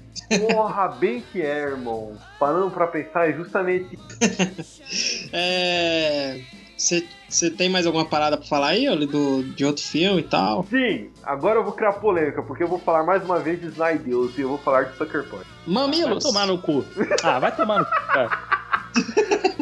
Porra, bem que é, irmão. Parando pra pensar, é justamente. (laughs) é. Você tem mais alguma parada pra falar aí, Oli, do, de outro filme e tal? Sim, agora eu vou criar polêmica, porque eu vou falar mais uma vez de Snyder e eu vou falar de Sucker Punch. Mamilos! Vai tomar no cu. Ah, vai tomar no cu, cara. (laughs)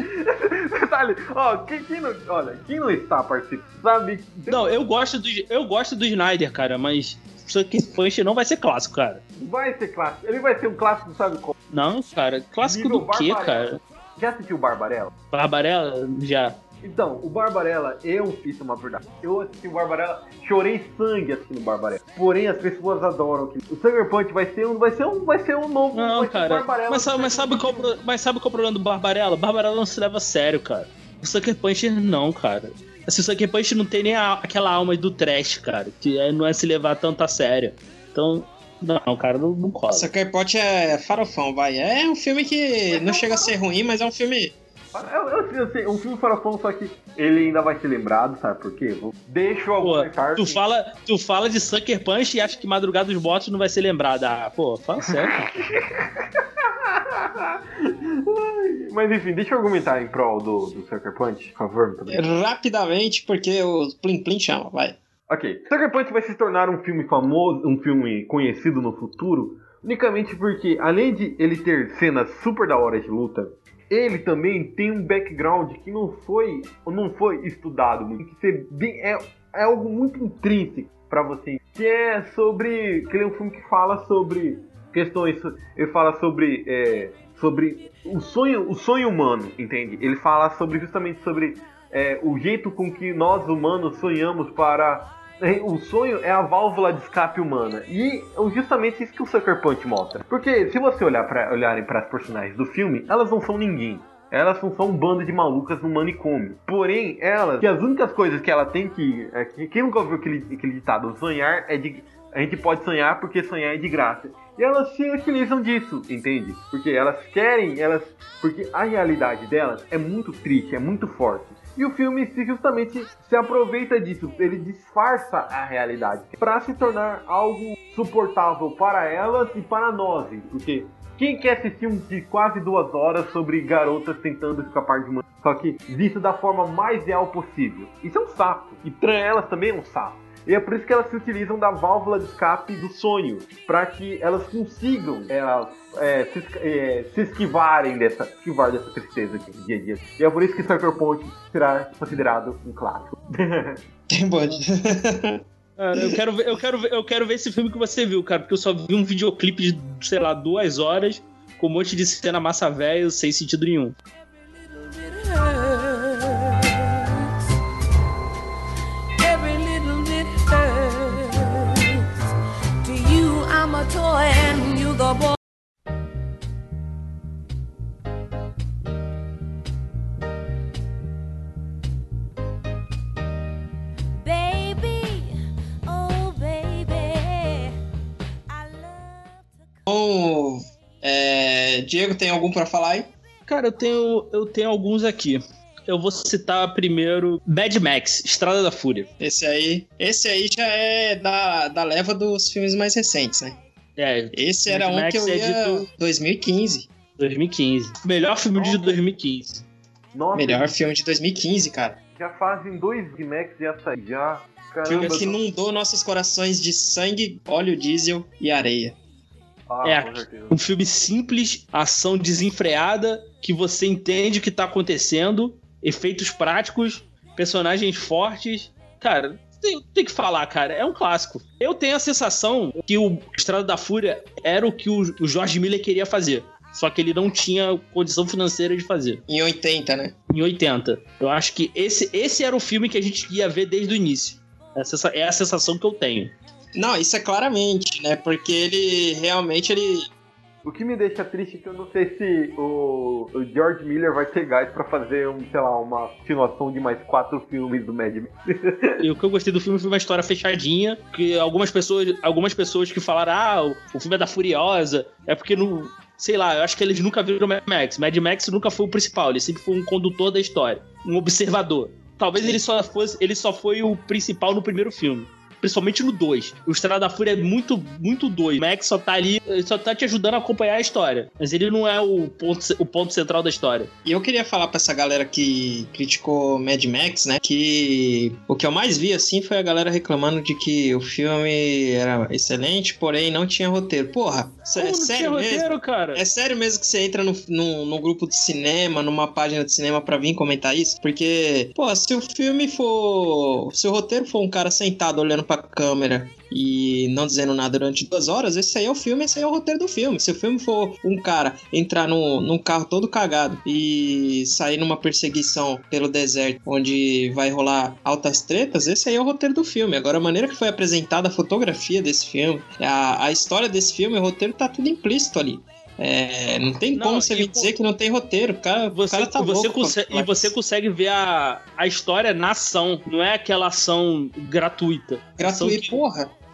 Detalhe, ó, quem, quem, não, olha, quem não está participando, sabe? Não, eu gosto do, eu gosto do Snyder, cara, mas Sucker Punch não vai ser clássico, cara. Vai ser clássico. Ele vai ser um clássico, sabe como? Não, cara. Clássico Nível do quê, cara? Já assistiu Barbarella? Barbarella? Já. Então, o Barbarella é um filme, uma verdade. Eu assisti o Barbarella, chorei sangue assistindo o Barbarella. Porém, as pessoas adoram que o Sugar Punch vai ser um, vai ser um, vai ser um novo. Não, cara. Mas, sabe, mas, sabe qual, mas sabe qual é o problema do Barbarella? O Barbarella não se leva a sério, cara. O Sucker Punch não, cara. Assim, o Sucker Punch não tem nem a, aquela alma do trash, cara. Que é, não é se levar tanto a sério. Então, não, cara, não, não cola. Sucker Punch é farofão, vai. É um filme que não chega a ser ruim, mas é um filme eu, eu, eu sei, um filme farofão, só que ele ainda vai ser lembrado, sabe por quê? Deixa o tu fala, tu fala de Sucker Punch e acha que Madrugada dos Bots não vai ser lembrada. Ah, pô, fala sério. (laughs) Mas enfim, deixa eu argumentar em prol do, do Sucker Punch, por favor. Rapidamente, porque o Plim Plim chama, vai. Ok. Sucker Punch vai se tornar um filme famoso, um filme conhecido no futuro, unicamente porque, além de ele ter cenas super da hora de luta, ele também tem um background que não foi não foi estudado muito, que bem, é, é algo muito intrínseco para você, que é sobre, que é um filme que fala sobre questões, ele fala sobre é, sobre o sonho, o sonho humano, entende? Ele fala sobre justamente sobre é, o jeito com que nós humanos sonhamos para o sonho é a válvula de escape humana. E é justamente isso que o Sucker Punch mostra. Porque se você olhar para olharem para as personagens do filme, elas não são ninguém. Elas não são um bando de malucas no manicômio. Porém, elas, que as únicas coisas que ela tem que. É, quem nunca ouviu aquele, aquele ditado? Sonhar é de. A gente pode sonhar porque sonhar é de graça. E elas se utilizam disso, entende? Porque elas querem, elas. Porque a realidade delas é muito triste, é muito forte. E o filme justamente se aproveita disso, ele disfarça a realidade para se tornar algo suportável para elas e para nós, porque quem quer assistir um de quase duas horas sobre garotas tentando escapar de uma. Só que visto da forma mais real possível. Isso é um sapo. E para elas também é um sapo. E é por isso que elas se utilizam da válvula de escape do sonho, para que elas consigam elas, é, se, é, se, esquivarem dessa, esquivar dessa tristeza aqui do dia a dia. E é por isso que Cyberpunk será considerado um clássico. (laughs) Tem bonde. Cara, eu quero, ver, eu, quero ver, eu quero ver esse filme que você viu, cara, porque eu só vi um videoclipe de, sei lá, duas horas com um monte de cena massa velho sem sentido nenhum. Então, é, É, Diego, tem algum pra falar aí? Cara, eu tenho, eu tenho alguns aqui. Eu vou citar primeiro Mad Max, Estrada da Fúria. Esse aí, esse aí já é da, da leva dos filmes mais recentes, né? É, Esse era Mad um Max que eu é ia... de 2015. 2015. Melhor filme de Nossa. 2015. Nossa, Melhor filme de 2015, cara. já fazem dois de Max já saí. Já. Filme Caramba, que eu tô- inundou nossos corações de sangue, óleo diesel e areia. Ah, É. Um filme simples, ação desenfreada, que você entende o que tá acontecendo, efeitos práticos, personagens fortes. Cara, tem, tem que falar, cara, é um clássico. Eu tenho a sensação que o Estrada da Fúria era o que o, o George Miller queria fazer. Só que ele não tinha condição financeira de fazer. Em 80, né? Em 80. Eu acho que esse, esse era o filme que a gente ia ver desde o início. Essa é a sensação que eu tenho. Não, isso é claramente, né? Porque ele realmente ele. O que me deixa triste é que eu não sei se o, o George Miller vai ter gás pra fazer, um, sei lá, uma continuação de mais quatro filmes do Mad Men. (laughs) E o que eu gostei do filme foi uma história fechadinha, que algumas pessoas, algumas pessoas que falaram, ah, o, o filme é da Furiosa, é porque não. Sei lá, eu acho que eles nunca viram Mad Max. Mad Max nunca foi o principal, ele sempre foi um condutor da história, um observador. Talvez ele só fosse, ele só foi o principal no primeiro filme. Principalmente no 2. O Estrada da Fúria é muito, muito doido. O Max só tá ali, só tá te ajudando a acompanhar a história. Mas ele não é o ponto, o ponto central da história. E eu queria falar pra essa galera que criticou Mad Max, né? Que o que eu mais vi assim foi a galera reclamando de que o filme era excelente, porém não tinha roteiro. Porra, Como é não sério tinha mesmo? roteiro, cara? É sério mesmo que você entra no, no, no grupo de cinema, numa página de cinema pra vir comentar isso? Porque, pô, se o filme for. Se o roteiro for um cara sentado olhando pra câmera e não dizendo nada durante duas horas, esse aí é o filme, esse aí é o roteiro do filme. Se o filme for um cara entrar no, num carro todo cagado e sair numa perseguição pelo deserto onde vai rolar altas tretas, esse aí é o roteiro do filme. Agora, a maneira que foi apresentada a fotografia desse filme, a, a história desse filme, o roteiro tá tudo implícito ali. É, não tem Não, como você e pô, dizer que não tem roteiro. O cara, o Você, cara tá você consegue, e você consegue ver a, a história na ação, não é aquela ação gratuita. Ação Gratuito,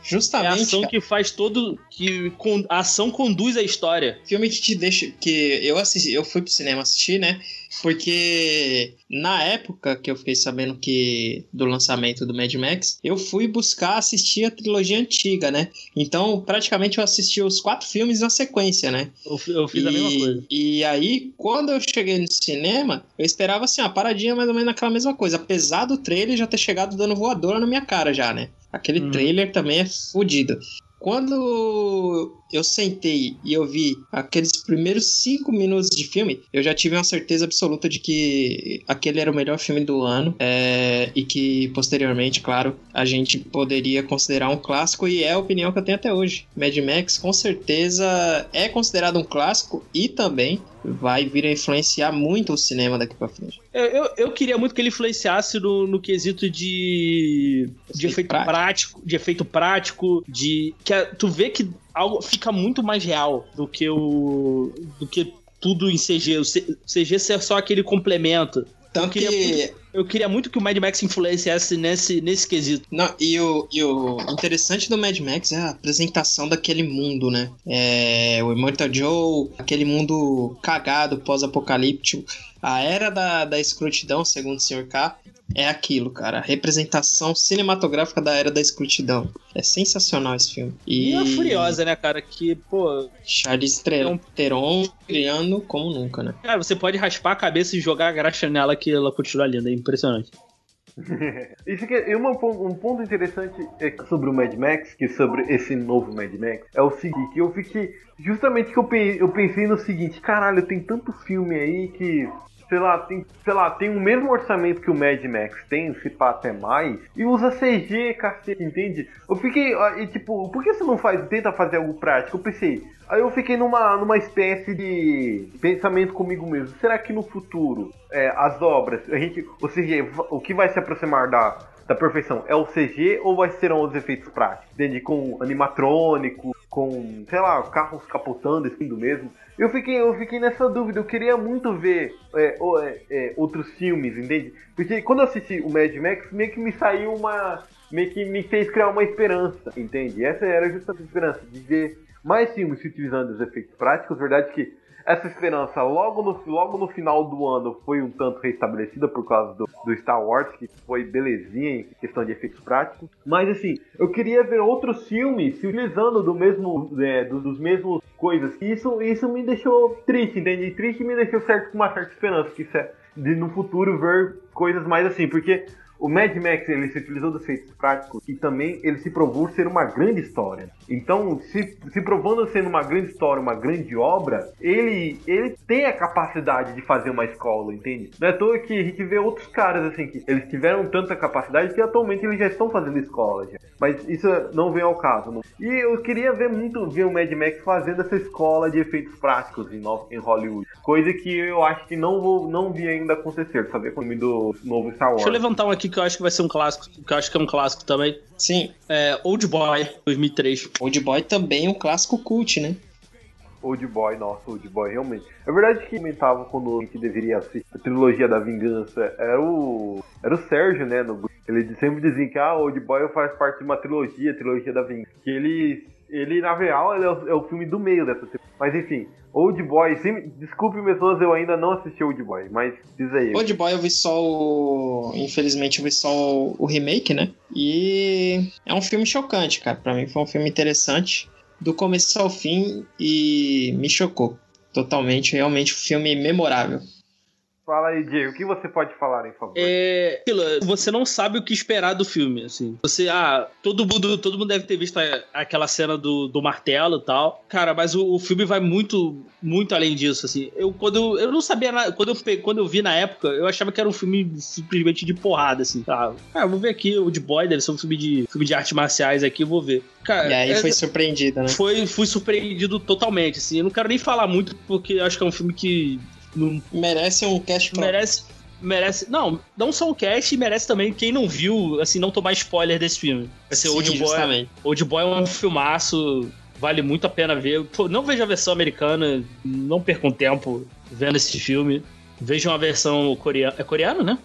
porra. É a Justamente. ação cara. que faz todo. que A ação conduz a história. filme que te deixa. Que eu assisti, eu fui pro cinema assistir, né? Porque na época que eu fiquei sabendo que do lançamento do Mad Max, eu fui buscar assistir a trilogia antiga, né? Então, praticamente eu assisti os quatro filmes na sequência, né? Eu, eu fiz e, a mesma coisa. E aí, quando eu cheguei no cinema, eu esperava assim, uma paradinha mais ou menos naquela mesma coisa. Apesar do trailer já ter chegado dando voadora na minha cara já, né? Aquele Uhum. trailer também é fodido. Quando eu sentei e eu vi aqueles primeiros cinco minutos de filme, eu já tive uma certeza absoluta de que aquele era o melhor filme do ano é, e que posteriormente, claro, a gente poderia considerar um clássico e é a opinião que eu tenho até hoje. Mad Max com certeza é considerado um clássico e também vai vir a influenciar muito o cinema daqui pra frente. Eu, eu, eu queria muito que ele influenciasse no, no quesito de. de Efeito efeito prático. prático. de efeito prático, de. que a- tu vê que algo fica muito mais real do que o. do que tudo em CG. O CG ser só aquele complemento. Tanto queria que Eu queria muito que o Mad Max influenciasse nesse, nesse quesito. Não, e o, e o interessante do Mad Max é a apresentação daquele mundo, né? É, o Immortal Joe, aquele mundo cagado, pós-apocalíptico. A era da, da escrotidão, segundo o Sr. K, é aquilo, cara. A representação cinematográfica da era da escrotidão. É sensacional esse filme. E, E a Furiosa, né, cara? Que, pô. Charlize Theron Theron brilhando como nunca, né? Cara, você pode raspar a cabeça e jogar a graxa nela que ela continua linda. É impressionante. (laughs) Isso aqui, e uma, um ponto interessante é que sobre o Mad Max, que sobre esse novo Mad Max, é o seguinte, que eu fiquei. Justamente que eu, pe- eu pensei no seguinte, caralho, tem tanto filme aí que. Sei lá, tem, sei lá, tem o mesmo orçamento que o Mad Max tem, se pá até mais, e usa CG, cacete, entende? Eu fiquei, e, tipo, por que você não faz, tenta fazer algo prático? Eu pensei, aí eu fiquei numa, numa espécie de pensamento comigo mesmo. Será que no futuro, é, as obras, a gente, o CG, va- o que vai se aproximar da, da perfeição? É o CG ou vai serão os efeitos práticos? Entende? Com animatrônico, com, sei lá, carros capotando, (laughs) do mesmo. Eu fiquei, eu fiquei nessa dúvida, eu queria muito ver é, é, é, outros filmes, entende? Porque quando eu assisti o Mad Max, meio que me saiu uma. meio que me fez criar uma esperança, entende? Essa era justamente a esperança, de ver mais filmes utilizando os efeitos práticos, verdade que essa esperança logo no, logo no final do ano foi um tanto restabelecida por causa do, do Star Wars, que foi belezinha em questão de efeitos práticos. Mas assim, eu queria ver outros filmes se utilizando do mesmo, é, dos, dos mesmos coisas. Isso, isso me deixou triste, entende? Triste me deixou certo com uma certa esperança que isso é de no futuro ver coisas mais assim, porque o Mad Max ele se utilizou dos efeitos práticos e também ele se provou ser uma grande história. Então, se, se provando ser uma grande história, uma grande obra, ele, ele tem a capacidade de fazer uma escola, entende? Não é à toa que a gente vê outros caras assim que eles tiveram tanta capacidade que atualmente eles já estão fazendo escola. Já. Mas isso não vem ao caso. Não. E eu queria ver muito ver o Mad Max fazendo essa escola de efeitos práticos em, em Hollywood. Coisa que eu acho que não vou não vi ainda acontecer, saber com o do novo Star Wars. Deixa eu levantar um aqui que eu acho que vai ser um clássico, que eu acho que é um clássico também. Sim. É Old Boy, 2003. Old Boy também é um clássico cult, né? Old Boy, nossa, Old Boy, realmente. É verdade que comentava quando a gente deveria assistir a trilogia da vingança. Era o. Era o Sérgio, né? No... Ele sempre dizia que ah, Old Boy faz parte de uma trilogia, a trilogia da vingança. Que ele. Ele, na real, ele é, o, é o filme do meio dessa trilogia. Mas enfim, Old Boy, sim, desculpe pessoas, eu ainda não assisti Old Boy, mas diz aí. Old Boy eu vi só o. Infelizmente eu vi só o, remake, né? E é um filme chocante, cara. Pra mim foi um filme interessante do começo ao fim e me chocou totalmente. Realmente um filme memorável. Fala aí, Diego, o que você pode falar, em favor? É, você não sabe o que esperar do filme, assim. Você, ah, todo mundo, todo mundo deve ter visto aquela cena do, do martelo e tal. Cara, mas o, o, filme vai muito, muito além disso, assim. Eu quando eu não sabia nada, quando eu quando eu vi na época, eu achava que era um filme simplesmente de porrada, assim. Ah, ah vou ver aqui o de Boy, deve ser um filme de filme de artes marciais aqui, vou ver. Cara, e aí é, foi surpreendido, né? Foi, fui surpreendido totalmente, assim. Eu não quero nem falar muito porque acho que é um filme que não... Merece um cast próprio. Merece, merece. Não, não só um cast, merece também quem não viu, assim, não tomar spoiler desse filme. Vai ser Sim, Old Boy. Old Boy é um filmaço, vale muito a pena ver. Pô, não veja a versão americana, não percam tempo vendo esse filme. Vejam a versão coreana. É coreano, né?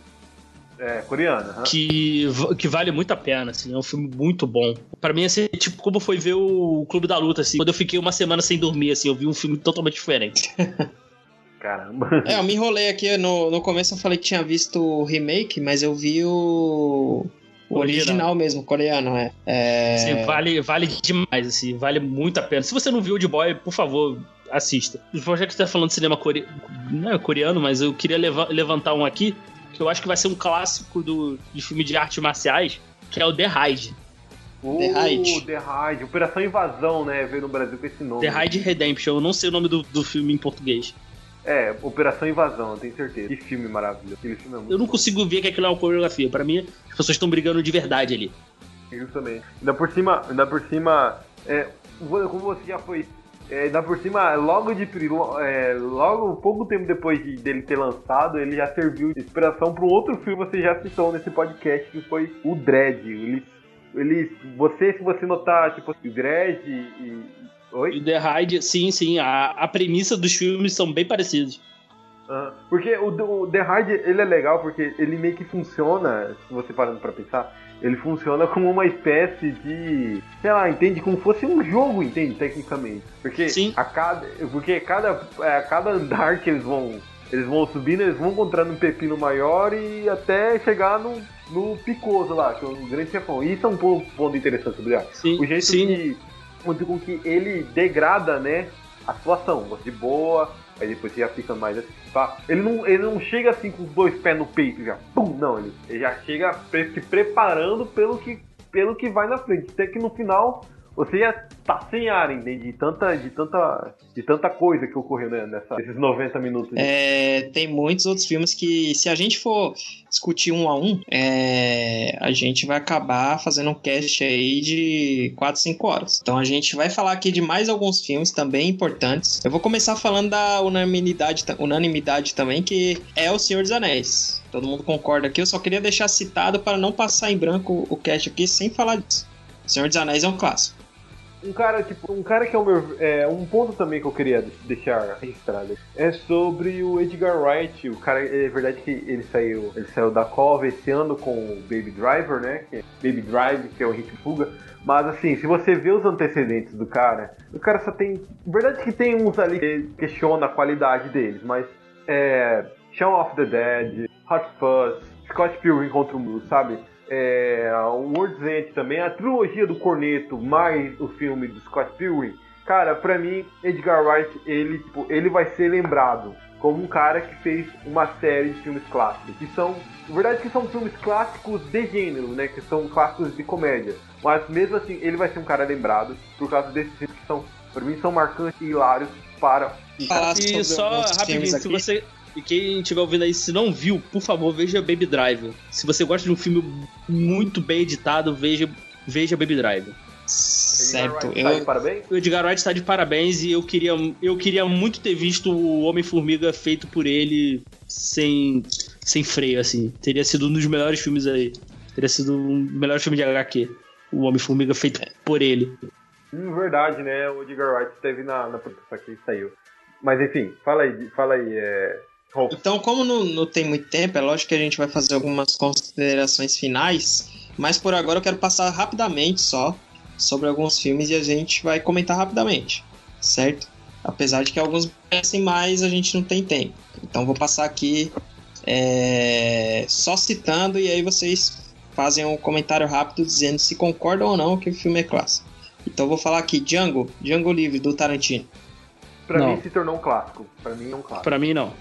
É, coreano. Uhum. Que, que vale muito a pena, assim. É um filme muito bom. Para mim, assim, tipo, como foi ver o Clube da Luta, assim. Quando eu fiquei uma semana sem dormir, assim, eu vi um filme totalmente diferente. (laughs) Caramba. É, eu me enrolei aqui. No, no começo eu falei que tinha visto o remake, mas eu vi o. O original mesmo, coreano, é. é... Sim, vale, vale demais, assim, vale muito a pena. Se você não viu o de boy, por favor, assista. Já que você tá falando de cinema core... não é coreano, mas eu queria levantar um aqui, que eu acho que vai ser um clássico do, de filme de artes marciais, que é o The Raid. Uh, The Raid. The Raid. Operação Invasão, né? Veio no Brasil com esse nome. The Raid Redemption. Eu não sei o nome do, do filme em português. É, Operação Invasão, eu tenho certeza. Que filme maravilhoso. Filme é eu não consigo ver que aquilo é uma coreografia. Pra mim, as pessoas estão brigando de verdade ali. Justamente. Ainda por cima, ainda por cima, é, como você já foi é, ainda por cima, logo de é, logo pouco tempo depois de, dele ter lançado, ele já serviu de inspiração para um outro filme que você já citou nesse podcast, que foi o Dread. Ele, ele, você, se você notar, tipo, o Dread e, Oi? E The Raid, sim, sim. A, a premissa dos filmes são bem parecidos. Uhum. Porque o, o The Hard ele é legal porque ele meio que funciona, se você parando para pensar, ele funciona como uma espécie de, sei lá, entende como fosse um jogo, entende tecnicamente. Porque Sim. a cada, porque cada, é, cada andar que eles vão, eles vão subindo, eles vão encontrando um pepino maior e até chegar no, no picoso lá, que é um grande chefão. E isso é um ponto, ponto interessante sobre a, Sim. o jeito Sim. que onde com que ele degrada, né, a situação. Você de boa, aí depois você já fica mais assim? Ele não, ele não chega assim com os dois pés no peito já, pum, não, ele, ele já chega se preparando pelo que, pelo que vai na frente. Até que no final você já tá sem ar, entende? De tanta, de tanta, de tanta coisa que ocorreu né, nessa, nesses 90 minutos. É, tem muitos outros filmes que, se a gente for discutir um a um, é, a gente vai acabar fazendo um cast aí de 4, 5 horas. Então a gente vai falar aqui de mais alguns filmes também importantes. Eu vou começar falando da unanimidade, unanimidade também, que é O Senhor dos Anéis. Todo mundo concorda aqui, eu só queria deixar citado para não passar em branco o cast aqui sem falar disso. O Senhor dos Anéis é um clássico. Um cara, tipo, um cara que é o meu. É, um ponto também que eu queria deixar registrado é sobre o Edgar Wright. O cara, é verdade que ele saiu, ele saiu da cova esse ano com o Baby Driver, né? É Baby Drive, que é o Hit Fuga. Mas assim, se você vê os antecedentes do cara, o cara só tem. Verdade que tem uns ali que questiona a qualidade deles, mas é. Shaun of the Dead, Hot Fuzz, Scott Pilgrim contra o Mundo, sabe? É, o World's End também, a trilogia do Corneto, mais o filme do Scott Pilgrim. Cara, pra mim, Edgar Wright, ele, tipo, ele vai ser lembrado como um cara que fez uma série de filmes clássicos, que são, na verdade, que são filmes clássicos de gênero, né, que são clássicos de comédia. Mas mesmo assim, ele vai ser um cara lembrado por causa desses filmes que são, pra mim, são marcantes e hilários para. Falar E sobre só rapidinho, se você. E quem estiver ouvindo aí, se não viu, por favor, veja Baby Driver. Se você gosta de um filme muito bem editado, veja, veja Baby Driver. Certo, Edgar Wright, tá de eu, parabéns? O Edgar Wright está de parabéns e eu queria, eu queria muito ter visto o Homem-Formiga feito por ele sem, sem freio, assim. Teria sido um dos melhores filmes aí. Teria sido um dos melhores filmes de HQ. O Homem-Formiga feito por ele. Hum, verdade, né? O Edgar Wright esteve na, na produção aqui e saiu. Mas enfim, fala aí, fala aí, é. Rolf. Então, como não, não tem muito tempo, é lógico que a gente vai fazer algumas considerações finais, mas por agora eu quero passar rapidamente só sobre alguns filmes e a gente vai comentar rapidamente, certo? Apesar de que alguns merecem mais, a gente não tem tempo. Então vou passar aqui é, só citando e aí vocês fazem um comentário rápido dizendo se concordam ou não que o filme é clássico. Então eu vou falar aqui, Django, Django Livre, do Tarantino. Pra Não. mim se tornou um clássico. Pra mim é um clássico. Pra mim, não.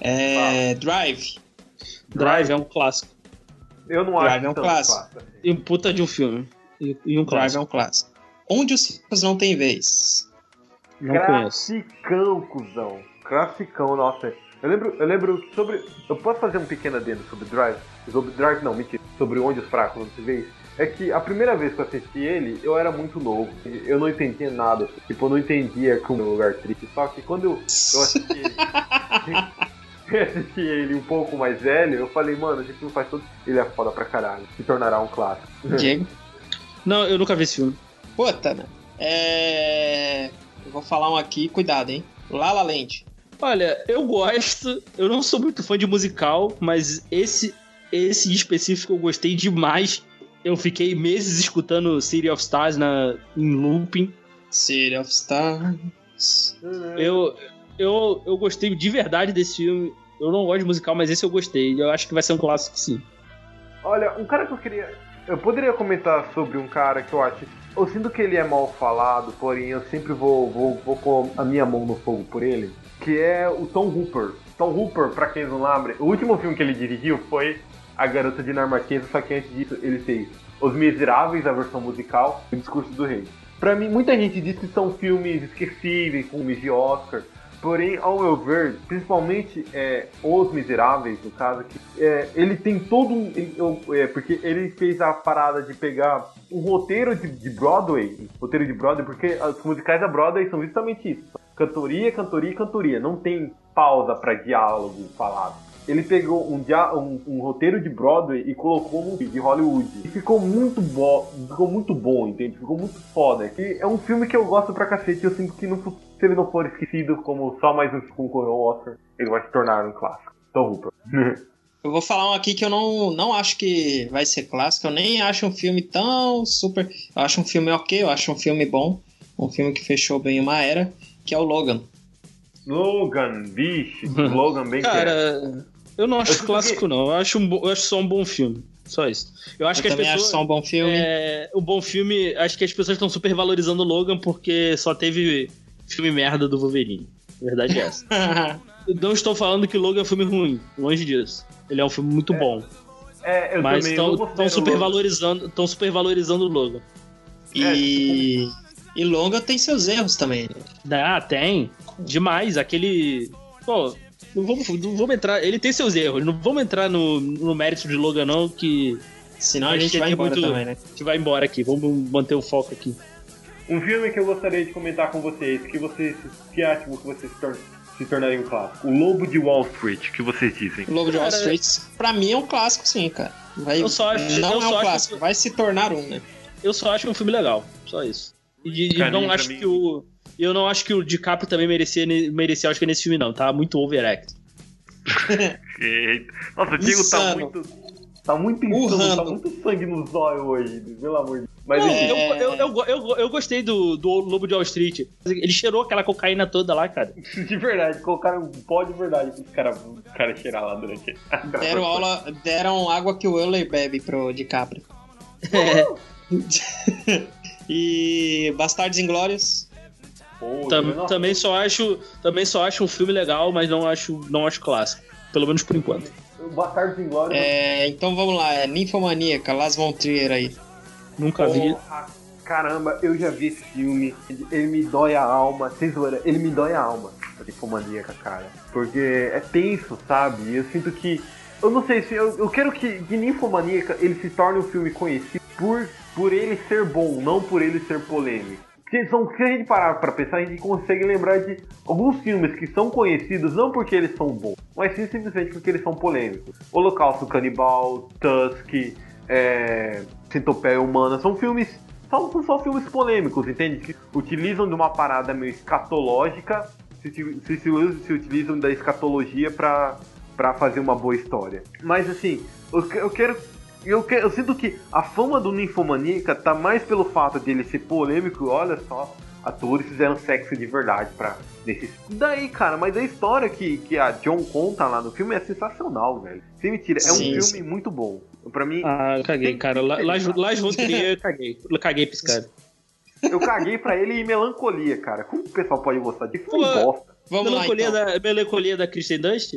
É, Drive, Drive é um clássico. Eu não Drive acho é um tão clássico. assim. E um puta de um filme. E, e um Drive é clássico. um clássico. Onde os ricos não têm vez. Não conheço. Classicão, cuzão. Classicão, nossa. Eu lembro, eu lembro sobre. Eu posso fazer um pequeno adendo sobre Drive? Sobre Drive não, mentira. Sobre onde os fracos não se vê. É que a primeira vez que eu assisti ele, eu era muito novo. Eu não entendia nada. Tipo, eu não entendia como um lugar triste. Só que quando eu, eu assisti (laughs) assisti ele um pouco mais velho, eu falei, mano, esse filme faz todo. Ele é foda pra caralho. Se tornará um clássico. (laughs) Diego. Não, eu nunca vi esse filme. Puta, né? É. Eu vou falar um aqui, cuidado, hein? Lala Land. Olha, eu gosto. Eu não sou muito fã de musical, mas esse, esse em específico eu gostei demais. Eu fiquei meses escutando City of Stars na, em looping. City of Stars. Eu, eu, eu gostei de verdade desse filme. Eu não gosto de musical, mas esse eu gostei. Eu acho que vai ser um clássico sim. Olha, um cara que eu queria. Eu poderia comentar sobre um cara que eu acho. Eu sinto que ele é mal falado, porém eu sempre vou, vou, vou com a minha mão no fogo por ele. Que é o Tom Hooper. Tom Hooper, pra quem não lembra, o último filme que ele dirigiu foi A Garota Dinamarquesa, só que antes disso ele fez Os Miseráveis, a versão musical, e o Discurso do Rei. Pra mim, muita gente diz que são filmes esquecíveis, filmes de Oscar. Porém, ao meu ver, principalmente é, Os Miseráveis, no caso, que é, ele tem todo um. ele- é, porque ele fez a parada de pegar um roteiro de, de Broadway, roteiro de Broadway, porque os musicais da Broadway são justamente isso: cantoria, cantoria cantoria. Não tem pausa pra diálogo falado. Ele pegou um, dia- um- um roteiro de Broadway e colocou no de Hollywood. E ficou muito, bo ficou muito bom, entende? Ficou muito foda. E é um filme que eu gosto pra cacete. Eu sinto que no se ele não for esquecido como só mais um que concorreu ao Oscar, ele vai se tornar um clássico. Tom Hooper. (laughs) Eu vou falar um aqui que eu não, não acho que vai ser clássico. Eu nem acho um filme tão super. Eu acho um filme ok, eu acho um filme bom. Um filme que fechou bem uma era, que é o Logan. Logan, bicho. Logan bem. Cara, eu não Eu acho sinto clássico, não. Eu acho, um, bo- eu acho só um bom filme. Só isso. Eu acho eu que as pessoas. acho só um bom filme. É, o bom filme, acho que as pessoas estão super valorizando o Logan porque só teve filme merda do Wolverine. A verdade é essa. (laughs) Eu não estou falando que Logan é um filme ruim, longe disso. Ele é um filme muito bom. É, eu mas estão considero super Logan. valorizando, estão super valorizando o Logan. e. E Logan tem seus erros também. né? Ah, tem. Demais. Aquele. Pô, não vamos, não vamos entrar. Ele tem seus erros. Não vamos entrar no, no mérito de Logan, não, que Senão a gente que vai tem embora muito- também, né? a gente vai embora aqui. Vamos manter o foco aqui. Um filme que eu gostaria de comentar com vocês, que vocês que acham que vocês se, tor se tornariam um clássico. O Lobo de Wall Street, que vocês dizem? O Lobo de Wall Street, pra mim, é um clássico, sim, cara. Vai, Eu só acho- não eu é só um acho clássico, que- vai se tornar um, né? Eu só acho um filme legal. Só isso. E, e não acho mim- que o. Eu não acho que o DiCaprio também merecia, merecia Oscar nesse filme, não. Tá muito overact. (laughs) Nossa, o Diego tá muito. Tá muito insano, tá muito sangue nos olhos hoje, pelo amor de Deus. Mas Não, enfim, eu, eu, eu, eu, eu gostei do, do Lobo de Wall Street. Ele cheirou aquela cocaína toda lá, cara. (laughs) de verdade, colocaram um pó de verdade pros caras cara cheirar lá durante Deram aula, deram água que o Euler bebe pro DiCaprio. (laughs) e Bastardos Inglórios. Pô, Tam- também só acho também só acho um filme legal, mas não acho não acho clássico, pelo menos por enquanto. Bastardos Inglórios. É, então vamos lá, é Ninfomaníaca, Las Von Trier aí. Nunca vi. Porra, caramba, eu já vi esse filme. Ele me dói a alma, sem zoeira, ele me dói a alma. A Ninfomaníaca, cara. Porque é tenso, sabe? Eu sinto que. Eu não sei se. Eu, eu quero que, que Ninfomaníaca ele se torne um filme conhecido por, por ele ser bom, não por ele ser polêmico. Porque são, se a gente parar pra pensar, a gente consegue lembrar de alguns filmes que são conhecidos não porque eles são bons, mas sim simplesmente porque eles são polêmicos. Holocausto Canibal, Tusk, é, Centopeia Humana, são filmes. São, só filmes polêmicos, entende? Que utilizam de uma parada meio escatológica, se, se, se, utilizam da escatologia pra, pra fazer uma boa história. Mas assim, eu, que- eu quero. Eu, que- eu sinto que a fama do Ninfomaníaca tá mais pelo fato dele ser polêmico, olha só, atores fizeram sexo de verdade pra nesse. Daí, cara, mas a história que, que a John conta lá no filme é sensacional, velho. Sem mentira, é um Sim, filme sim. muito bom. Pra mim, Ah, caguei, cara. Lá, lá, lá eu (laughs) caguei. Eu caguei cara. eu caguei pra ele em melancolia, cara. Como que o pessoal pode gostar de filme bosta? Vamos lá Melancolia, então. da, melancolia da Kristen Dunst?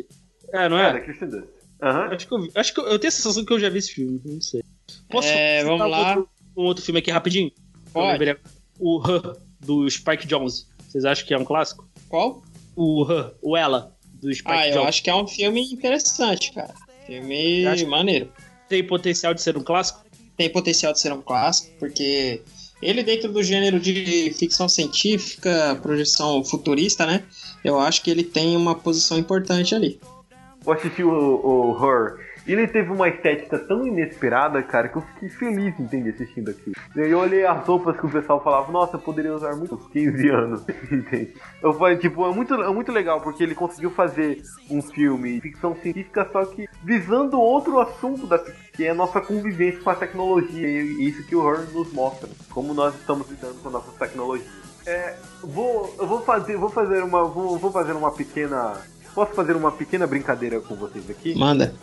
É, não É, é? da Kirsten Dunst. Aham. Acho que, eu, acho que eu, eu tenho a sensação que eu já vi esse filme, não sei. Posso É, vamos um lá. Outro, um outro filme aqui rapidinho? Eu Pode. O Her, do Spike Jonze. Vocês acham que é um clássico? Qual? O Her, o Ela, do Spike Ah, eu Jonze. acho que é um filme interessante, cara. Filme Eu acho- maneiro. Tem potencial de ser um clássico? Tem potencial de ser um clássico, porque ele dentro do gênero de ficção científica, projeção futurista, né? Eu acho que ele tem uma posição importante ali. Eu assisti o, o Her. E ele teve uma estética tão inesperada, cara, que eu fiquei feliz, entende, assistindo aqui. Eu olhei as roupas que o pessoal falava, nossa, eu poderia usar muito uns 15 anos, (laughs) entende? Eu falei, tipo, é muito, é muito legal, porque ele conseguiu fazer um filme de ficção científica, só que visando outro assunto da que é a nossa convivência com a tecnologia. E isso que o Her nos mostra, como nós estamos lidando com nossas tecnologias. É, vou, eu vou fazer, vou fazer uma, vou, vou fazer uma pequena, posso fazer uma pequena brincadeira com vocês aqui? Manda.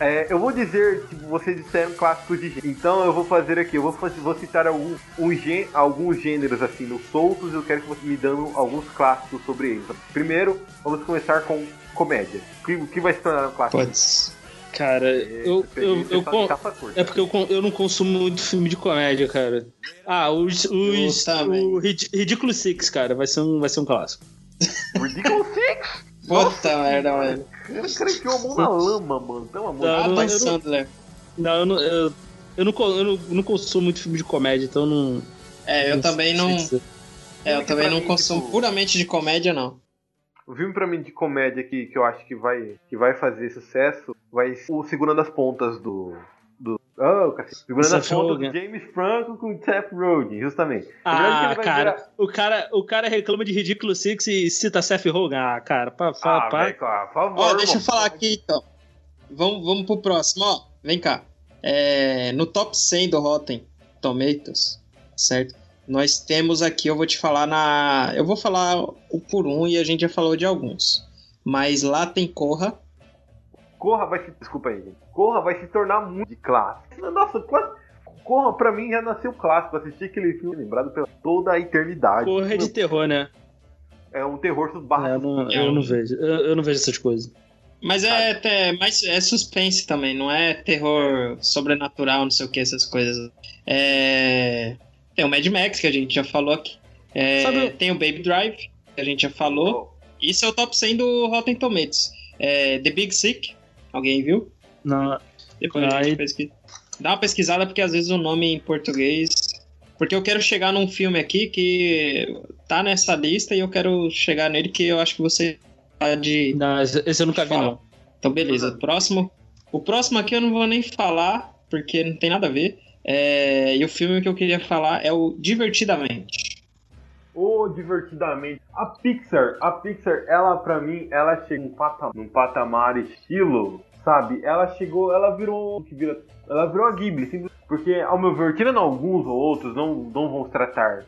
É, eu vou dizer, tipo, vocês disseram clássicos de gênero. Então eu vou fazer aqui, eu vou, vou citar algum, um gê- alguns gêneros assim, no soltos, eu quero que vocês me dando alguns clássicos sobre eles. Primeiro, vamos começar com comédia. O que, o que vai se tornar um clássico? Putz. Cara, eu, eu, eu, con- Caça-curta. É porque eu, eu não consumo muito filme de comédia, cara. Ah, os. os Eu o Rid- Ridiculous Six, cara, vai ser um, vai ser um clássico. (laughs) Ridiculous Six? Puta merda, velho. O cara enfiou a mão na lama, mano. Pelo amor de Não, Deus. Adam eu não- Sandler. Não, eu não, eu, eu não, eu não, não consumo muito filme de comédia, então não. É, eu também não. sei dizer. É, eu também não mim, consumo tipo- puramente de comédia, não. O filme pra mim de comédia que, que eu acho que vai, que vai fazer sucesso vai ser o Segurando as Pontas do. Do oh, Seth Pontas Rogen. do James Franco com o Seth Rogen, justamente. Ah, cara, virar- o cara, o cara reclama de Ridiculous Six e cita Seth Rogen. Ah, cara, pa, pa, Ah, pa- velho, claro, por favor. Ó, deixa eu irmão. falar aqui então. Vamos, vamos pro próximo, ó. Vem cá. É, no top 100 do Rotten Tomatoes, certo? Nós temos aqui, eu vou te falar na. Eu vou falar um por um e a gente já falou de alguns. Mas lá tem Corra. Corra vai se. Desculpa aí, gente. Corra vai se tornar muito de clássico. Nossa, clássico. Corra pra mim já nasceu clássico. Assisti aquele filme lembrado pela toda a eternidade. Porra é de terror, né? É um terror dos barros. eu, não, eu não vejo. Eu, eu não vejo essas coisas. Mas é até. Mas é suspense também, não é terror sobrenatural, não sei o que, essas coisas. É. Tem o Mad Max, que a gente já falou aqui. É, Sabe- Tem o Baby Drive, que a gente já falou. Isso é o top 100 do Rotten Tomatoes. É, The Big Sick, alguém viu? Não, Depois a gente pesquisa. Dá uma pesquisada, porque às vezes o nome em português. Porque eu quero chegar num filme aqui que tá nessa lista e eu quero chegar nele que eu acho que você pode. não, esse eu nunca vi, não. Então, beleza. Próximo. O próximo aqui eu não vou nem falar, porque não tem nada a ver. É, e o filme que eu queria falar é o Divertidamente. Ou divertidamente. A Pixar, a Pixar, ela pra mim, ela chega num patamar, num patamar estilo, sabe? Ela chegou, ela virou que vira, ela virou a Ghibli, sim, porque ao meu ver, tirando alguns ou outros, não, não vão tratar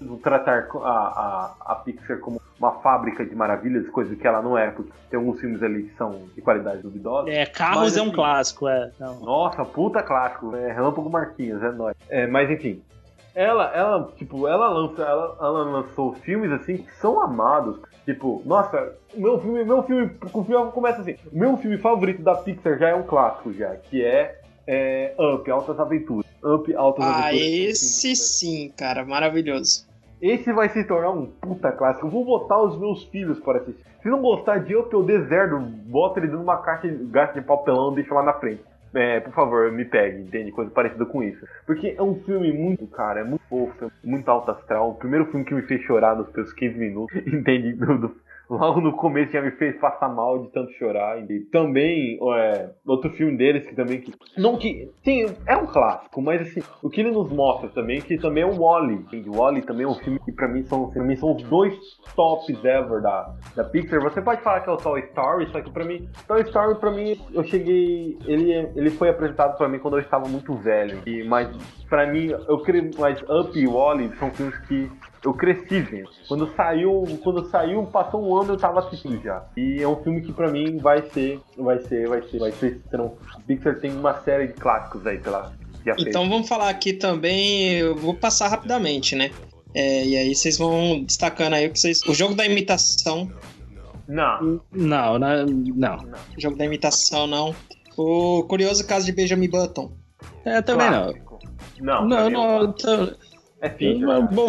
vão tratar a, a, a Pixar como uma fábrica de maravilhas, coisa que ela não é, porque tem alguns filmes ali que são de qualidade duvidosa. É, Carros Mas, é um assim, clássico, é. Não. Nossa, puta clássico, é Relâmpago Marquinhos, é nóis. É, mas enfim, ela, ela, tipo, ela lança, ela, ela lançou filmes assim que são amados. Tipo, nossa, o meu filme, meu filme, o filme começa assim. O meu filme favorito da Pixar já é um clássico já, que é, é Up, Altas Aventuras. Up, Altas Ah, Aventuras. esse sim, cara, maravilhoso. Esse vai se tornar um puta clássico. Eu vou botar os meus filhos para assistir. Se não gostar de Up, eu deserto, bota ele dentro de uma caixa de gasto de papelão e deixa lá na frente. É, por favor, me pegue, entende? Coisa parecida com isso. Porque é um filme muito, cara, é muito fofo, muito alto astral. O primeiro filme que me fez chorar nos seus 15 minutos, (laughs) entende? Do- do- logo no começo já me fez passar mal de tanto chorar. E também, é, outro filme deles que também que. Não que. Sim, é um clássico, mas assim, o que ele nos mostra também, que também é o Wally. O Wally também é um filme que pra mim são, pra mim são os dois tops ever da, da Pixar. Você pode falar que é o Toy Story, só que pra mim, Toy Story pra mim, eu cheguei. Ele, ele foi apresentado pra mim quando eu estava muito velho. E, mas pra mim, eu creio. Mas Up e Wally são filmes que eu cresci vendo. Quando saiu, quando saiu, passou um ano eu tava assistindo já. E é um filme que pra mim vai ser, vai ser, vai ser, vai ser. serão- Pixar tem uma série de clássicos aí pela. Então vamos falar aqui também, eu vou passar rapidamente, né? É, e aí vocês vão destacando aí o que vocês. O jogo da imitação. Não, Não, não, não. O jogo da imitação, não. O curioso caso de Benjamin Button. É, também clássico. Não, não. pra Não, mim não. é É Pixar. não, bom,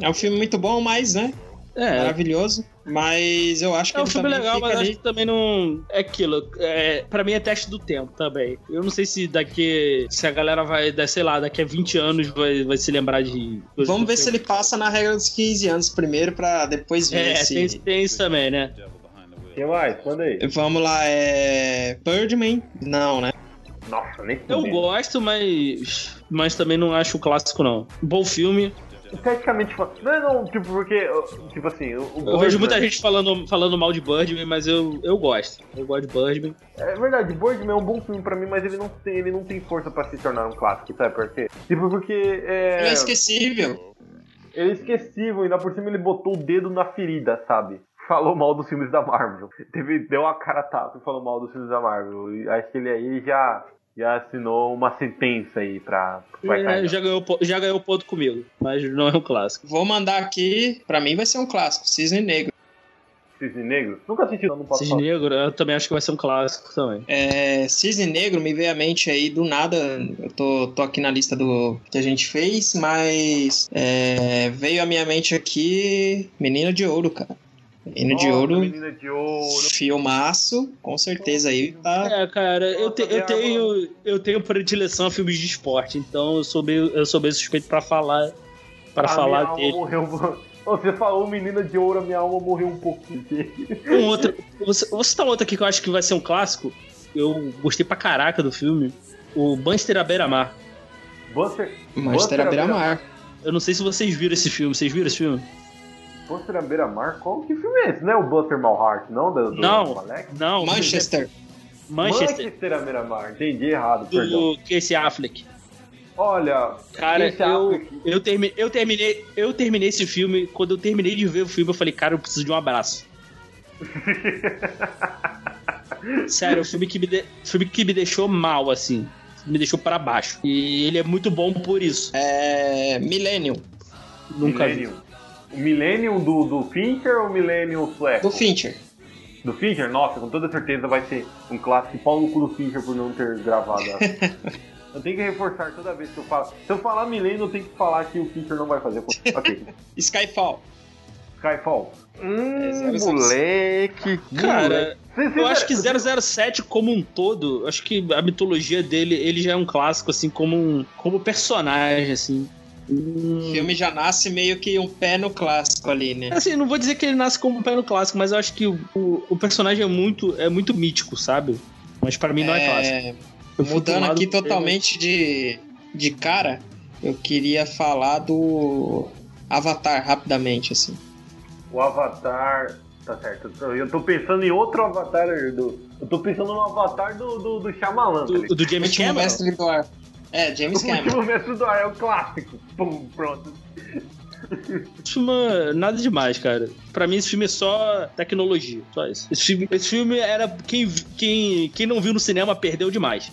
É um filme muito bom, mas, né? É, Maravilhoso. Mas eu acho que é um ele filme também legal, fica mas ali. acho que também não. É aquilo. É, pra mim é teste do tempo também. Eu não sei se daqui. Se a galera vai, sei lá, daqui a 20 anos vai, vai se lembrar de. Vamos ver se ele passa na regra dos 15 anos primeiro, pra depois ver É, se. tem, tem isso também, né? Quem mais? Manda aí. Vamos lá, é. Birdman? Não, né? Nossa, nem Eu gosto, mas. Mas também não acho clássico, não. Bom filme. Esteticamente falando. Não, não, tipo, porque. Tipo assim, o, o Eu vejo muita gente falando, falando mal de Birdman, mas eu, eu gosto. Eu gosto de Birdman. É verdade, Birdman é um bom filme pra mim, mas ele não tem, ele não tem força pra se tornar um clássico, sabe por quê? Tipo, porque é, Ele é esquecível. ele é esquecível, ainda por cima ele botou o dedo na ferida, sabe? Falou mal dos filmes da Marvel. Teve, deu a cara a tapa e falou mal dos filmes da Marvel. E acho que ele aí já, já assinou uma sentença aí pra. Vai É, já, ganhou, já ganhou ponto comigo, mas não é um clássico. Vou mandar aqui, pra mim vai ser um clássico, Cisne Negro. Cisne Negro? Nunca assisti, não posso Cisne falar. Negro, eu também acho que vai ser um clássico também. É, Cisne Negro me veio à mente aí do nada. Eu tô, tô aqui na lista do que a gente fez, mas é, veio à minha mente aqui Menino de Ouro, cara. Menino de Ouro, Menina de Ouro. filmaço, com certeza aí tá. É, cara, eu, te- eu tenho eu tenho predileção a filmes de esporte, então eu sou meio, eu sou bem suspeito pra falar para A minha falar alma dele. morreu. Você falou Menina de Ouro, a minha alma morreu um pouquinho. Um outro, você, você citar um outro aqui que eu acho que vai ser um clássico. Eu gostei pra caraca do filme. O Banster à beira-mar. Buster, Manchester à beira-mar. Eu não sei se vocês viram esse filme. Vocês viram esse filme? Buster à beira-mar? Qual que filme é esse? Não é o Buster Malhart, não? Do, do Não. Alex? Não. Manchester. Manchester. Manchester à beira-mar. Entendi errado, perdão. Do Casey Affleck. Olha, Cara, Casey eu, Affleck. eu, termi, eu, terminei, eu terminei esse filme. Quando eu terminei de ver o filme, eu falei, cara, eu preciso de um abraço. (laughs) Sério, o filme que me, de, filme que me deixou mal, assim. Me deixou pra baixo. E ele é muito bom por isso. É. Millennium, Nunca vi. Millennium. O Millennium do, do Fincher ou o Millennium Flash? do Fincher. Do Fincher? Nossa, com toda certeza vai ser um clássico pau no cu do Fincher por não ter gravado. (laughs) eu tenho que reforçar toda vez que eu falo. Se eu falar Millennium, eu tenho que falar que o Fincher não vai fazer. (laughs) Ok. Skyfall. Skyfall. Hum, É, zero, zero, moleque. Cara, moleque. Eu acho que cê- 007 como um todo, acho que a mitologia dele, ele já é um clássico, assim, como um como personagem, assim. O Hum, filme já nasce meio que um pé no clássico ali, né? Assim, não vou dizer que ele nasce como um pé no clássico, mas eu acho que o, o, o personagem é muito, é muito mítico, sabe? Mas pra mim não é, clássico. Eu Mudando aqui totalmente de, de cara, eu queria falar do Avatar rapidamente, assim. O Avatar. Tá certo. Eu tô pensando em outro Avatar do. Eu tô pensando no Avatar do, do, do Shyamalan. Do, do James Cameron. É, James O Cameron. último mestre do ar é o clássico. Pum, pronto. Esse filme é nada demais, cara. Pra mim, esse filme é só tecnologia. Só isso. Esse filme, esse filme era. Quem, quem, quem não viu no cinema perdeu demais.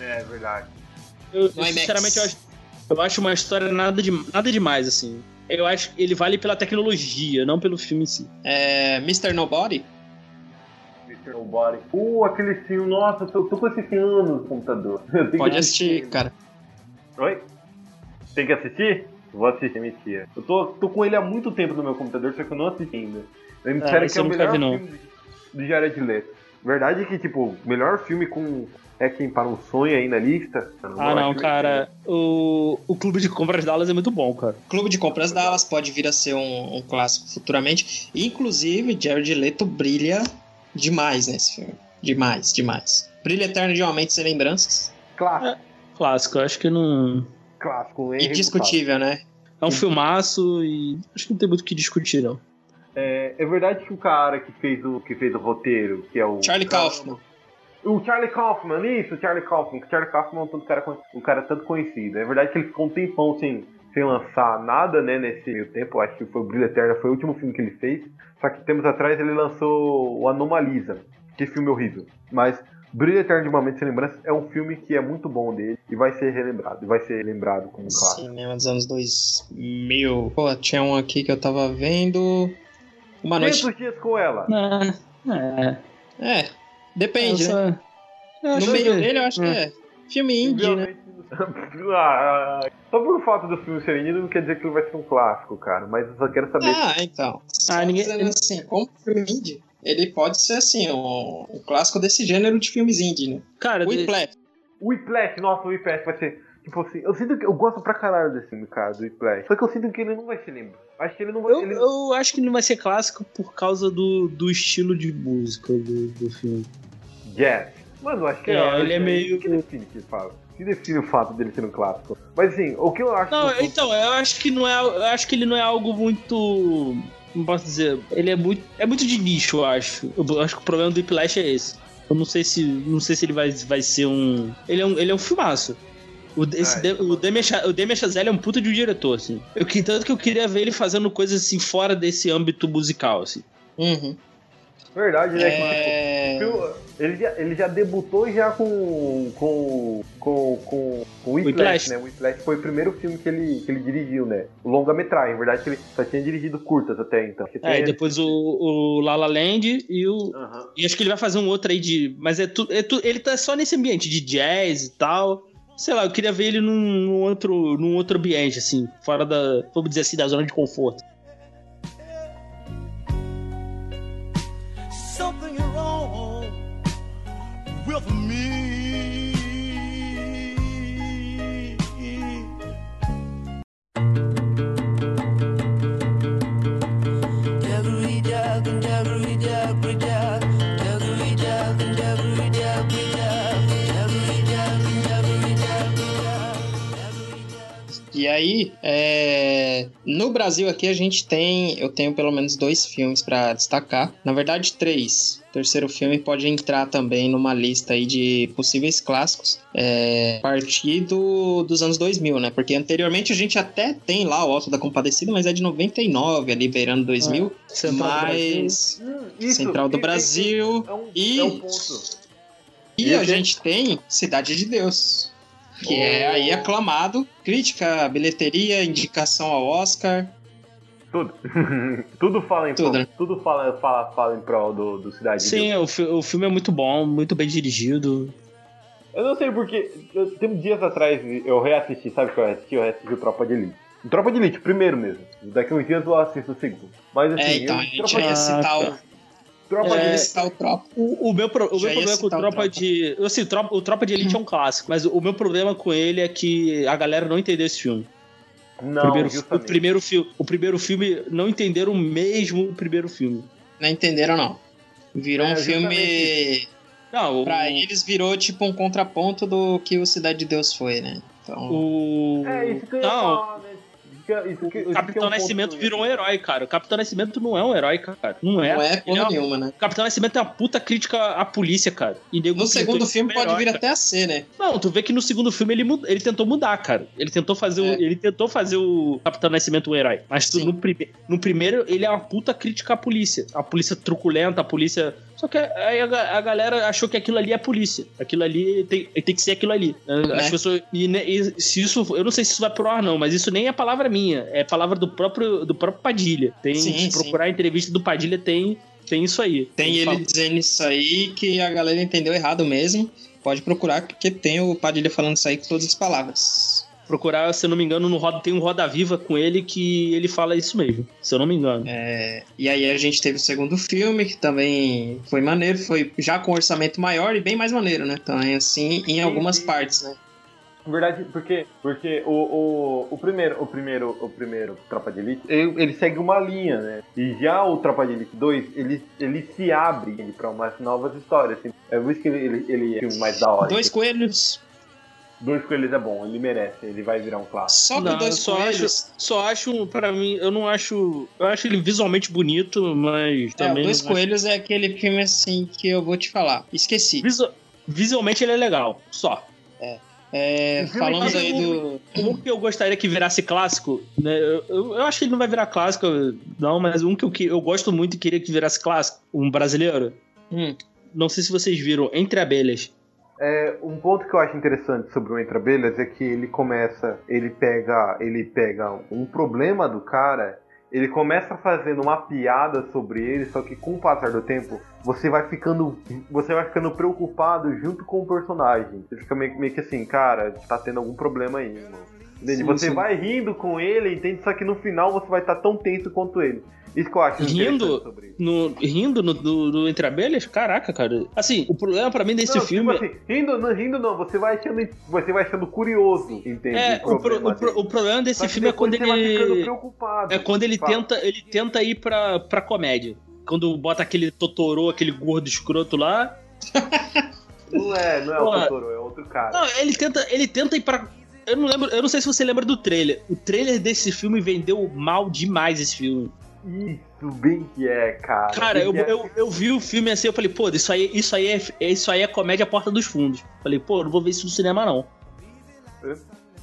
É verdade. Eu, IMAX. sinceramente, eu acho, eu acho uma história nada, de, nada demais, assim. Eu acho que ele vale pela tecnologia, não pelo filme em si. É, Mr. Nobody? Mr. Nobody. Uh, aquele filme. Nossa, eu tô, tô com esse filme no computador. (laughs) Eu Pode que assistir, cara. Oi? Tem que assistir? Vou assistir, mentira. Eu tô, tô com ele há muito tempo no meu computador, só que eu não assisti ainda. Me disseram esse que é eu o melhor vi, não. filme do Jared Leto. Verdade que, tipo, o melhor filme com É Quem Para um Sonho aí na lista. Eu Ah, não, cara. O, o Clube de Compras Dallas é muito bom, cara. Clube de Compras Dallas pode vir a ser um, um clássico futuramente. Inclusive, Jared Leto brilha demais nesse filme. Demais, demais. Brilha eterno de uma mente sem lembranças. Clássico, Clássico, eu acho que não. clássico. é Indiscutível, né? É um filmaço e acho que não tem muito o que discutir, não. É, é verdade que o cara que fez o, que fez o roteiro, que é o. Charlie cara- Kaufman. O Charlie Kaufman, isso, o Charlie Kaufman. que O Charlie Kaufman é um cara, um cara tanto conhecido. É verdade que ele ficou um tempão sem, sem lançar nada, né, nesse meio tempo. Eu acho que foi o Brilho Eterno, foi o último filme que ele fez. Só que tempos atrás ele lançou o Anomalisa. Que filme horrível. Mas Brilho Eterno de uma Mente Sem Lembrança é um filme que é muito bom dele e vai ser relembrado. E vai ser lembrado como um clássico. Cinema dos anos 2000. Pô, tinha um aqui que eu tava vendo. Uma noite. 500 dias com ela. É. é. É, depende, né? Essa- Eu No meio que- dele, eu acho que é filme indie, né? (laughs) Ah, Só por fato do filme ser indie não quer dizer que ele vai ser um clássico, cara. Mas eu só quero saber. Ah, então. Só ninguém- assim, como filme indie, ele pode ser assim, um, um clássico desse gênero de filmes indie, né? Cara, de- Whiplash. O Whiplash, nossa, o Whiplash vai ser. Tipo assim, eu sinto que. Eu gosto pra caralho desse filme, cara, do Whiplash. Só que eu sinto que ele não vai se lembrar. Acho que ele não vai. eu, ele- eu acho que não vai ser clássico por causa do, do estilo de música do, do filme. Jazz. Mano, eu acho que É, ele é meio- Que define que fala? Que define o fato dele ser um clássico? Mas assim, o que eu acho. Não, que- então, eu acho que não é. Eu acho que ele não é algo muito. Não posso dizer. Ele é muito. É muito de nicho, eu acho. Eu acho que o problema do Whiplash é esse. Eu não sei se. Não sei se ele vai, vai ser um. Ele é um, ele é um filmaço. O, esse, Ah, de- então- o Demi o Demi Chazelle é um puta de um diretor, assim. Eu, que- tanto que eu queria ver ele fazendo coisas assim fora desse âmbito musical, assim. Uhum. Verdade, né? que, tipo, É... Phil, Ele já, ele já debutou já com com com com, com Whiplash, Whiplash. né? Whiplash foi o primeiro filme que ele, que ele dirigiu, né? Longa-metragem, na verdade que ele só tinha dirigido curtas até então. Que É, e depois o, o La La Land e o. Aham. E acho que ele vai fazer um outro aí de. Mas é tu, é tu, ele tá só nesse ambiente de jazz e tal. Sei lá, eu queria ver ele num, num outro, num outro ambiente, assim, fora da. Vamos dizer assim, da zona de conforto. Aí, é, no Brasil aqui a gente tem, eu tenho pelo menos dois filmes pra destacar. Na verdade, três. O terceiro filme pode entrar também numa lista aí de possíveis clássicos, é, a partir do- dos anos 2000, né? Porque anteriormente a gente até tem lá o Alto da Compadecida, mas é de 99, ali beirando 2000. Central do mas Hum, isso, Central do e- Brasil. É um, E- é um ponto. E E a gente tem Cidade de Deus, que é Oh. aí aclamado, crítica, bilheteria, indicação ao Oscar. Tudo. (laughs) tudo fala em Tudo, prol. né? Tudo fala, fala, fala em prol do, do Cidade de Deus. Sim, o, fi- o filme é muito bom, muito bem dirigido. Eu não sei porque. Eu, tem dias atrás eu reassisti, sabe o que eu reassisti? Eu reassisti o Tropa de Elite. O Tropa de Elite, primeiro mesmo. Daqui uns dias eu assisto o segundo. Mas assim, É, então, eu- a gente Tropa, ia Ah, citar tá. o. Tropa Já de É, Elite. citar o Tropa. O, o meu, pro- o meu problema com o o Tropa Tropa. de. Assim, o Tropa, o Tropa de Elite é um clássico, mas o meu problema com ele é que a galera não entendeu esse filme. Não, primeiro, o, primeiro fi, o primeiro filme não entenderam mesmo o primeiro filme. Não entenderam, não. Virou É, um filme. Não, o, Pra eles virou tipo um contraponto do que o Cidade de Deus foi, né? Então, O. É, isso que eu ia Não, falar? Isso que- isso que- isso que o é Capitão um Nascimento virou um herói, cara. O Capitão Nascimento não é um herói, cara. Não é. não é porra uma- nenhuma, né? O Capitão Nascimento é uma puta crítica à polícia, cara. E No segundo filme como pode herói, vir cara. até a ser, né? Não, tu vê que no segundo filme ele, mud- ele tentou mudar, cara. Ele tentou fazer, o, É. ele tentou fazer o Capitão Nascimento um herói. Mas tu, no, prime, no primeiro, ele é uma puta crítica à polícia. A polícia truculenta, a polícia. Só que aí a, ga- a galera achou que aquilo ali é polícia. Aquilo ali tem, tem que ser aquilo ali. As Né? pessoas. E, e se isso. Eu não sei se isso vai pro ar, não, mas isso nem é palavra minha. É palavra do próprio, do próprio Padilha. Tem, Sim, se sim. procurar a entrevista do Padilha, tem, tem isso aí. Tem ele dizendo isso aí que a galera entendeu errado mesmo. Pode procurar, porque tem o Padilha falando isso aí com todas as palavras. procurar, se eu não me engano, no Roda, tem um Roda Viva com ele que ele fala isso mesmo, se eu não me engano. É, e aí a gente teve o segundo filme, que também foi maneiro, foi já com orçamento maior e bem mais maneiro, né? Também assim, em algumas partes, né? Na verdade, porque, porque o, o, o primeiro, o primeiro, o primeiro Tropa de Elite, ele, ele segue uma linha, né? E já o Tropa de Elite 2, ele, ele se abre para umas novas histórias. assim. É por isso que ele, ele, é mais da hora. Dois coelhos. Dois Coelhos é bom, ele merece, ele vai virar um clássico. Só que Não, dois só coelhos. acho, só acho, pra mim, eu não acho. Eu acho ele visualmente bonito, mas É, também. o Dois não acho- Coelhos é aquele filme assim que eu vou te falar. Esqueci. Visu- Visualmente ele é legal, só. É, falamos aí do. Um que eu gostaria que virasse clássico, né? Eu, eu- eu acho que ele não vai virar clássico, não, mas um que eu, que eu gosto muito e queria que virasse clássico, um brasileiro. Hum, Não sei se vocês viram, Entre Abelhas. É, um ponto que eu acho interessante sobre o Entre Abelhas é que ele começa, ele pega, ele pega um problema do cara, ele começa fazendo uma piada sobre ele, só que com o passar do tempo, você vai ficando, você vai ficando preocupado junto com o personagem. Você fica meio, meio que assim, cara, tá tendo algum problema aí, mano. Sim, você sim. vai rindo com ele, entende? Só que no final você vai estar tão tenso quanto ele. Isso que eu acho Rindo? No, rindo no, do, do Entre Abelhas? Caraca, cara. Assim, o problema pra mim desse Não, filme. Tipo assim, rindo, não, rindo não, você vai achando, você vai achando curioso, entende? é, o, pro- problema o, pro- dele. o problema desse filme é depois quando você vai ficando ele. preocupado. É quando ele Fala. tenta, ele tenta ir pra, pra comédia. Quando bota aquele Totoro, aquele gordo escroto lá. (laughs) Não é, não é o Totoro, é outro cara. Não, ele tenta, ele tenta ir pra. Eu não lembro, eu não sei se você lembra do trailer. O trailer desse filme vendeu mal demais esse filme. Isso bem que é, cara. Cara, eu, é. eu, eu vi o filme assim, eu falei, pô, isso aí, isso aí é, isso aí é comédia Porta dos Fundos. Falei, pô, não vou ver isso no cinema, não.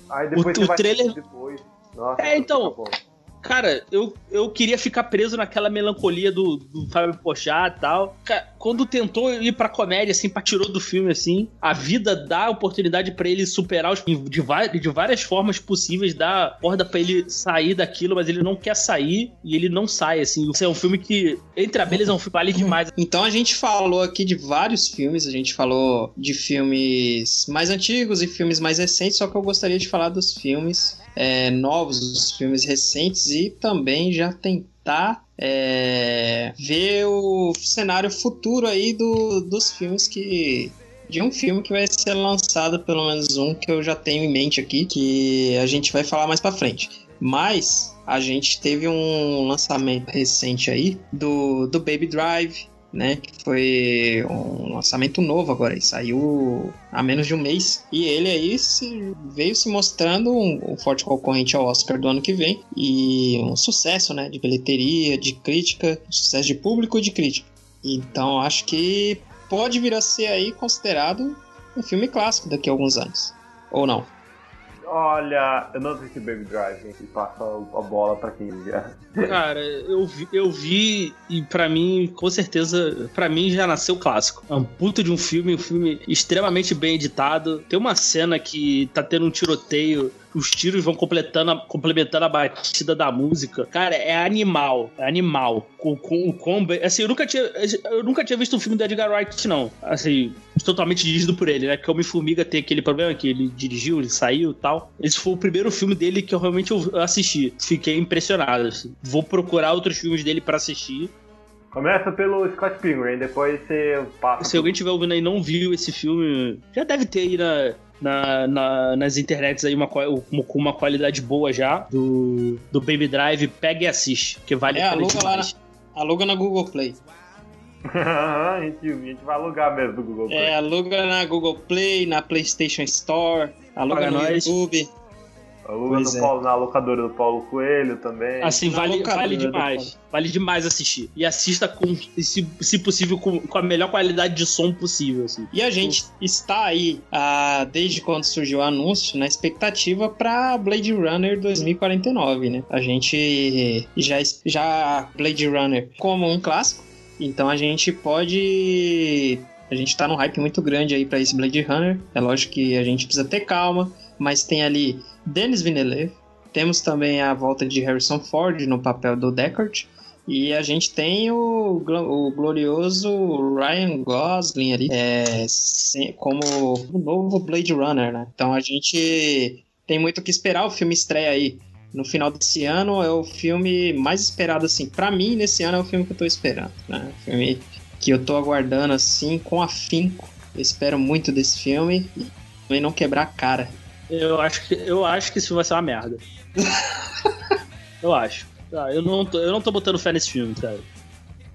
Aí depois o- o vai trailer- depois. Nossa, É, então. Cara, eu, eu queria ficar preso naquela melancolia do, do Fábio Pochá e tal. Ca- Quando tentou ir pra comédia, assim, pra tirou do filme, assim, a vida dá oportunidade pra ele superar os, de, de várias formas possíveis, dá corda pra ele sair daquilo, mas ele não quer sair e ele não sai, assim. Esse é um filme que, entre abelhas, é um filme vale demais. Então a gente falou aqui de vários filmes, a gente falou de filmes mais antigos e filmes mais recentes, só que eu gostaria de falar dos filmes é, novos, dos filmes recentes e também já tentar é, ver o cenário futuro aí do, dos filmes que. De um filme que vai ser lançado, pelo menos um que eu já tenho em mente aqui, que a gente vai falar mais pra frente. Mas a gente teve um lançamento recente aí do, do Baby Drive, né? Que foi um lançamento novo agora, e saiu há menos de um mês. E ele aí se- veio se mostrando um, um forte concorrente ao Oscar do ano que vem. E um sucesso, né? De bilheteria, de crítica, sucesso de público e de crítica. Então acho que pode vir a ser aí considerado um filme clássico daqui a alguns anos. Ou não? Olha, eu não assisti Baby Drive, gente, e passa a bola pra quem já. Cara, eu vi, eu vi e pra mim, com certeza, pra mim já nasceu clássico. É um puto de um filme, um filme extremamente bem editado. Tem uma cena que tá tendo um tiroteio, os tiros vão completando, complementando a batida da música. Cara, é animal, é animal. Com, com, o quão bem- assim, eu nunca tinha, eu nunca tinha visto um filme do Edgar Wright não. Assim, totalmente dirigido por ele, né? Que Homem-Formiga tem aquele problema que ele dirigiu, ele saiu e tal. Esse foi o primeiro filme dele que eu realmente assisti. Fiquei impressionado. assim. Vou procurar outros filmes dele pra assistir. Começa pelo Scott Pilgrim, depois você passa. Se alguém tiver ouvindo aí e não viu esse filme, já deve ter aí na, na- na- nas internets aí uma, com uma qualidade boa já do, do Baby Drive. Pega e assiste, que vale É, a pena aluga lá. Aluga na Google Play. (laughs) a, gente, a gente vai alugar mesmo do Google Play. É, aluga na Google Play, na PlayStation Store, aluga Paga no nós. YouTube. Aluga no é. Paulo, na locadora do Paulo Coelho também. Assim, Na vale, vale do demais. Vale demais assistir. E assista com, se, se possível, com, com a melhor qualidade de som possível, assim. E a gente está aí, ah, desde quando surgiu o anúncio, na expectativa para Blade Runner 2049, né? A gente já, já Blade Runner como um clássico, então a gente pode. A gente tá num hype muito grande aí para esse Blade Runner. É lógico que a gente precisa ter calma, mas tem ali Denis Villeneuve, temos também a volta de Harrison Ford no papel do Deckard. E a gente tem o, o glorioso Ryan Gosling ali é, como o novo Blade Runner, né? Então a gente tem muito o que esperar. O filme estreia aí no final desse ano. É o filme mais esperado, assim. Pra mim, nesse ano é o filme que eu tô esperando, né? O filme que eu tô aguardando, assim, com afinco. Eu espero muito desse filme e não quebrar a cara. Eu acho que, eu acho que isso vai ser uma merda. (laughs) eu acho. Ah, eu, não tô, eu não tô botando fé nesse filme, cara.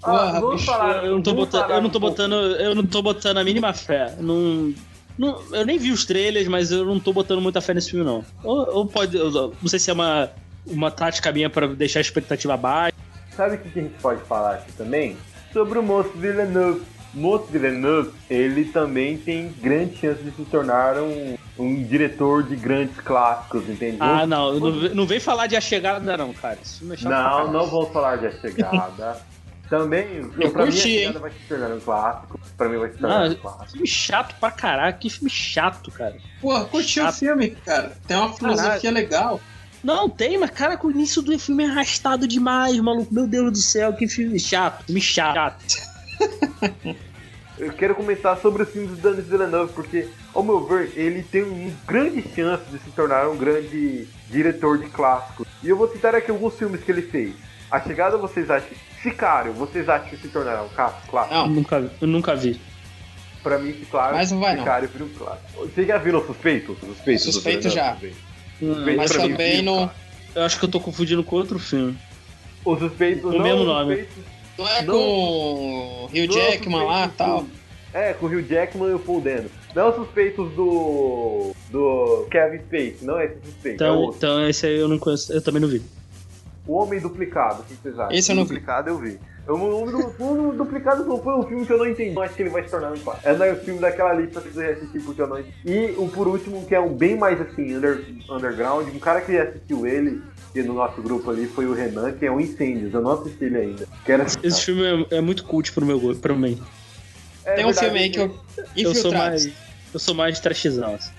Ah, falar, Eu não tô botando, eu não tô botando, eu não tô botando a mínima fé. Não, não, eu nem vi os trailers, mas eu não tô botando muita fé nesse filme não. Ou, ou pode, eu não sei se é uma uma tática minha pra deixar a expectativa baixa. Sabe o que que a gente pode falar aqui também? Sobre o Moço Villeneuve. Moço Villeneuve, ele também tem grande chance de se tornar um, um diretor de grandes clássicos, entendeu? Ah, não, não, não vem falar de a chegada não, cara. Isso filme é chato pra Não, caralho. não vamos falar de A Chegada. (laughs) Também, Eu pra mim, curti, A hein? Chegada vai se tornar um clássico. Pra mim vai se tornar Não, um clássico. Filme chato pra caralho, que filme chato, cara. Porra, curti o filme, cara. Tem uma filosofia legal. Não, tem, mas cara, com o início do filme é arrastado demais, maluco. Meu Deus do céu, que filme chato. Filme chato. (laughs) Eu quero comentar sobre os filmes do Denis Villeneuve, porque, ao meu ver, ele tem uma grande chance de se tornar um grande diretor de clássicos. E eu vou citar aqui alguns filmes que ele fez. A Chegada, vocês acham... Sicário, vocês acham que se tornará um clássico? Não, nunca, eu nunca vi. Pra mim, claro, Mas não vai, não. Sicário vira um clássico. Vocês já viram Suspeito? Suspeito, Suspeito Villeneuve já. também. Hum, Suspeito Mas mim também um não-. Eu acho que eu tô confundindo com outro filme. O Suspeito... O não, mesmo o nome. Suspeito- Não é Não. com o Hugh não, Jackman lá e tal. É, com o Hugh Jackman e o Paul Dano. Não os suspeitos do. do Kevin Spacey, não é esse suspeito, é Então, outro. então esse aí eu não conheço, eu também não vi. O Homem Duplicado, o que vocês acham? Esse eu não o vi. Duplicado eu vi. O Homem Du- o Homem Duplicado foi um filme que eu não entendi. Eu acho que ele vai se tornar um clássico. É o filme daquela lista que você assistir porque eu não entendi. E o por último, que é um bem mais assim, under, underground, um cara que assistiu ele no nosso grupo ali foi o Renan, que é o Incêndios. Eu não assisti ele ainda. Quero. Esse filme é, é muito cult pro meu go- pra mim. É Tem um verdade, filme aí que eu. Eu sou Infiltrados. mais eu sou mais trashzão. assim.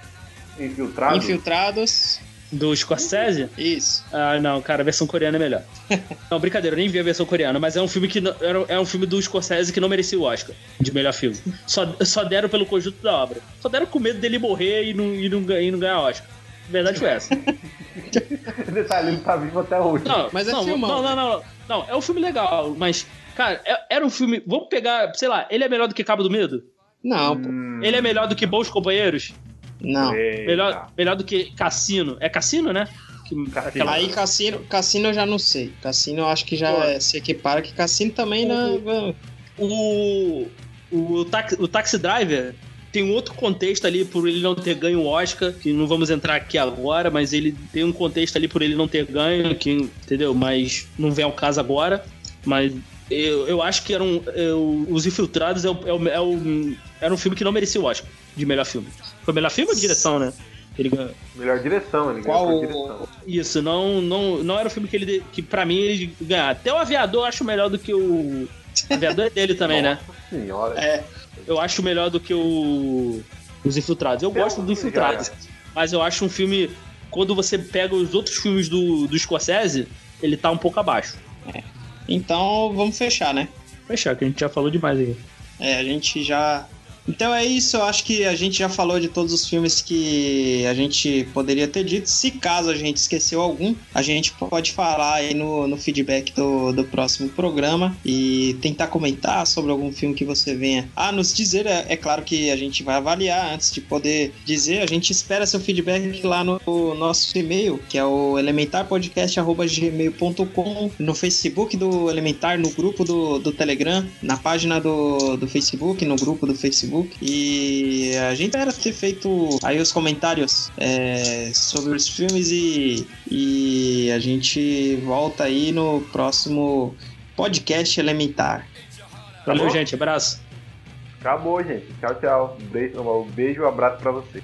Infiltrado. Infiltrados. Do Scorsese? Isso. Ah, não, cara, a versão coreana é melhor. (laughs) não, brincadeira, eu nem vi a versão coreana, mas é um filme que não- é um filme do Scorsese que não merecia o Oscar de melhor filme. Só, só deram pelo conjunto da obra. Só deram com medo dele morrer e não, e não, ganhar- e não ganhar Oscar. Verdade foi essa. (laughs) Detalhe, ele tá vivo até hoje. Não, Mas é não, filmão, não, não, não, não. É um filme legal, mas, cara, é- era um filme. Vamos pegar, sei lá, ele é melhor do que Cabo do Medo? Não, pô. Hum, Ele é melhor do que Bons Companheiros? Não. eita. Melhor, melhor do que Cassino? É Cassino, né? Que, Cassino. aquela- Aí Cassino, Cassino eu já não sei. Cassino eu acho que já é- se equipara, que Cassino também não. O, o, taxi, o Taxi Driver tem um outro contexto ali por ele não ter ganho o Oscar, que não vamos entrar aqui agora, mas ele tem um contexto ali por ele não ter ganho, que, entendeu? Mas não vem ao caso agora. Mas eu, eu acho que era um, eu- Os Infiltrados é o, é o- é o- era um filme que não merecia o Oscar de melhor filme. Foi melhor filme ou direção, né? Ele ganhou. Melhor direção, ele Qual ganhou direção. Isso, não, não, não era o filme que ele. que pra mim ele ganhar. Até o Aviador eu acho melhor do que o. O Aviador é dele também, né? Nossa senhora. É. Eu acho melhor do que o. Os Infiltrados. Eu gosto do Infiltrados. Mas eu acho um filme. Quando você pega os outros filmes do, do Scorsese, ele tá um pouco abaixo. Então vamos fechar, né? Fechar, que a gente já falou demais aí. É, a gente já Então é isso, eu acho que a gente já falou de todos os filmes que a gente poderia ter dito. Se caso a gente esqueceu algum, a gente pode falar aí no, no feedback do, do próximo programa e tentar comentar sobre algum filme que você venha a nos dizer. É, é claro que a gente vai avaliar antes de poder dizer. A gente espera seu feedback lá no, no nosso e-mail, que é o elementarpodcast.gmail.com, no Facebook do Elementar, no grupo do, do Telegram, na página do, do Facebook, no grupo do Facebook. E a gente era ter feito aí os comentários é, sobre os filmes e, e a gente volta aí no próximo podcast Elementar. Valeu, bom? gente. Abraço. Acabou, gente. Tchau, tchau. Um beijo, beijo um abraço pra vocês.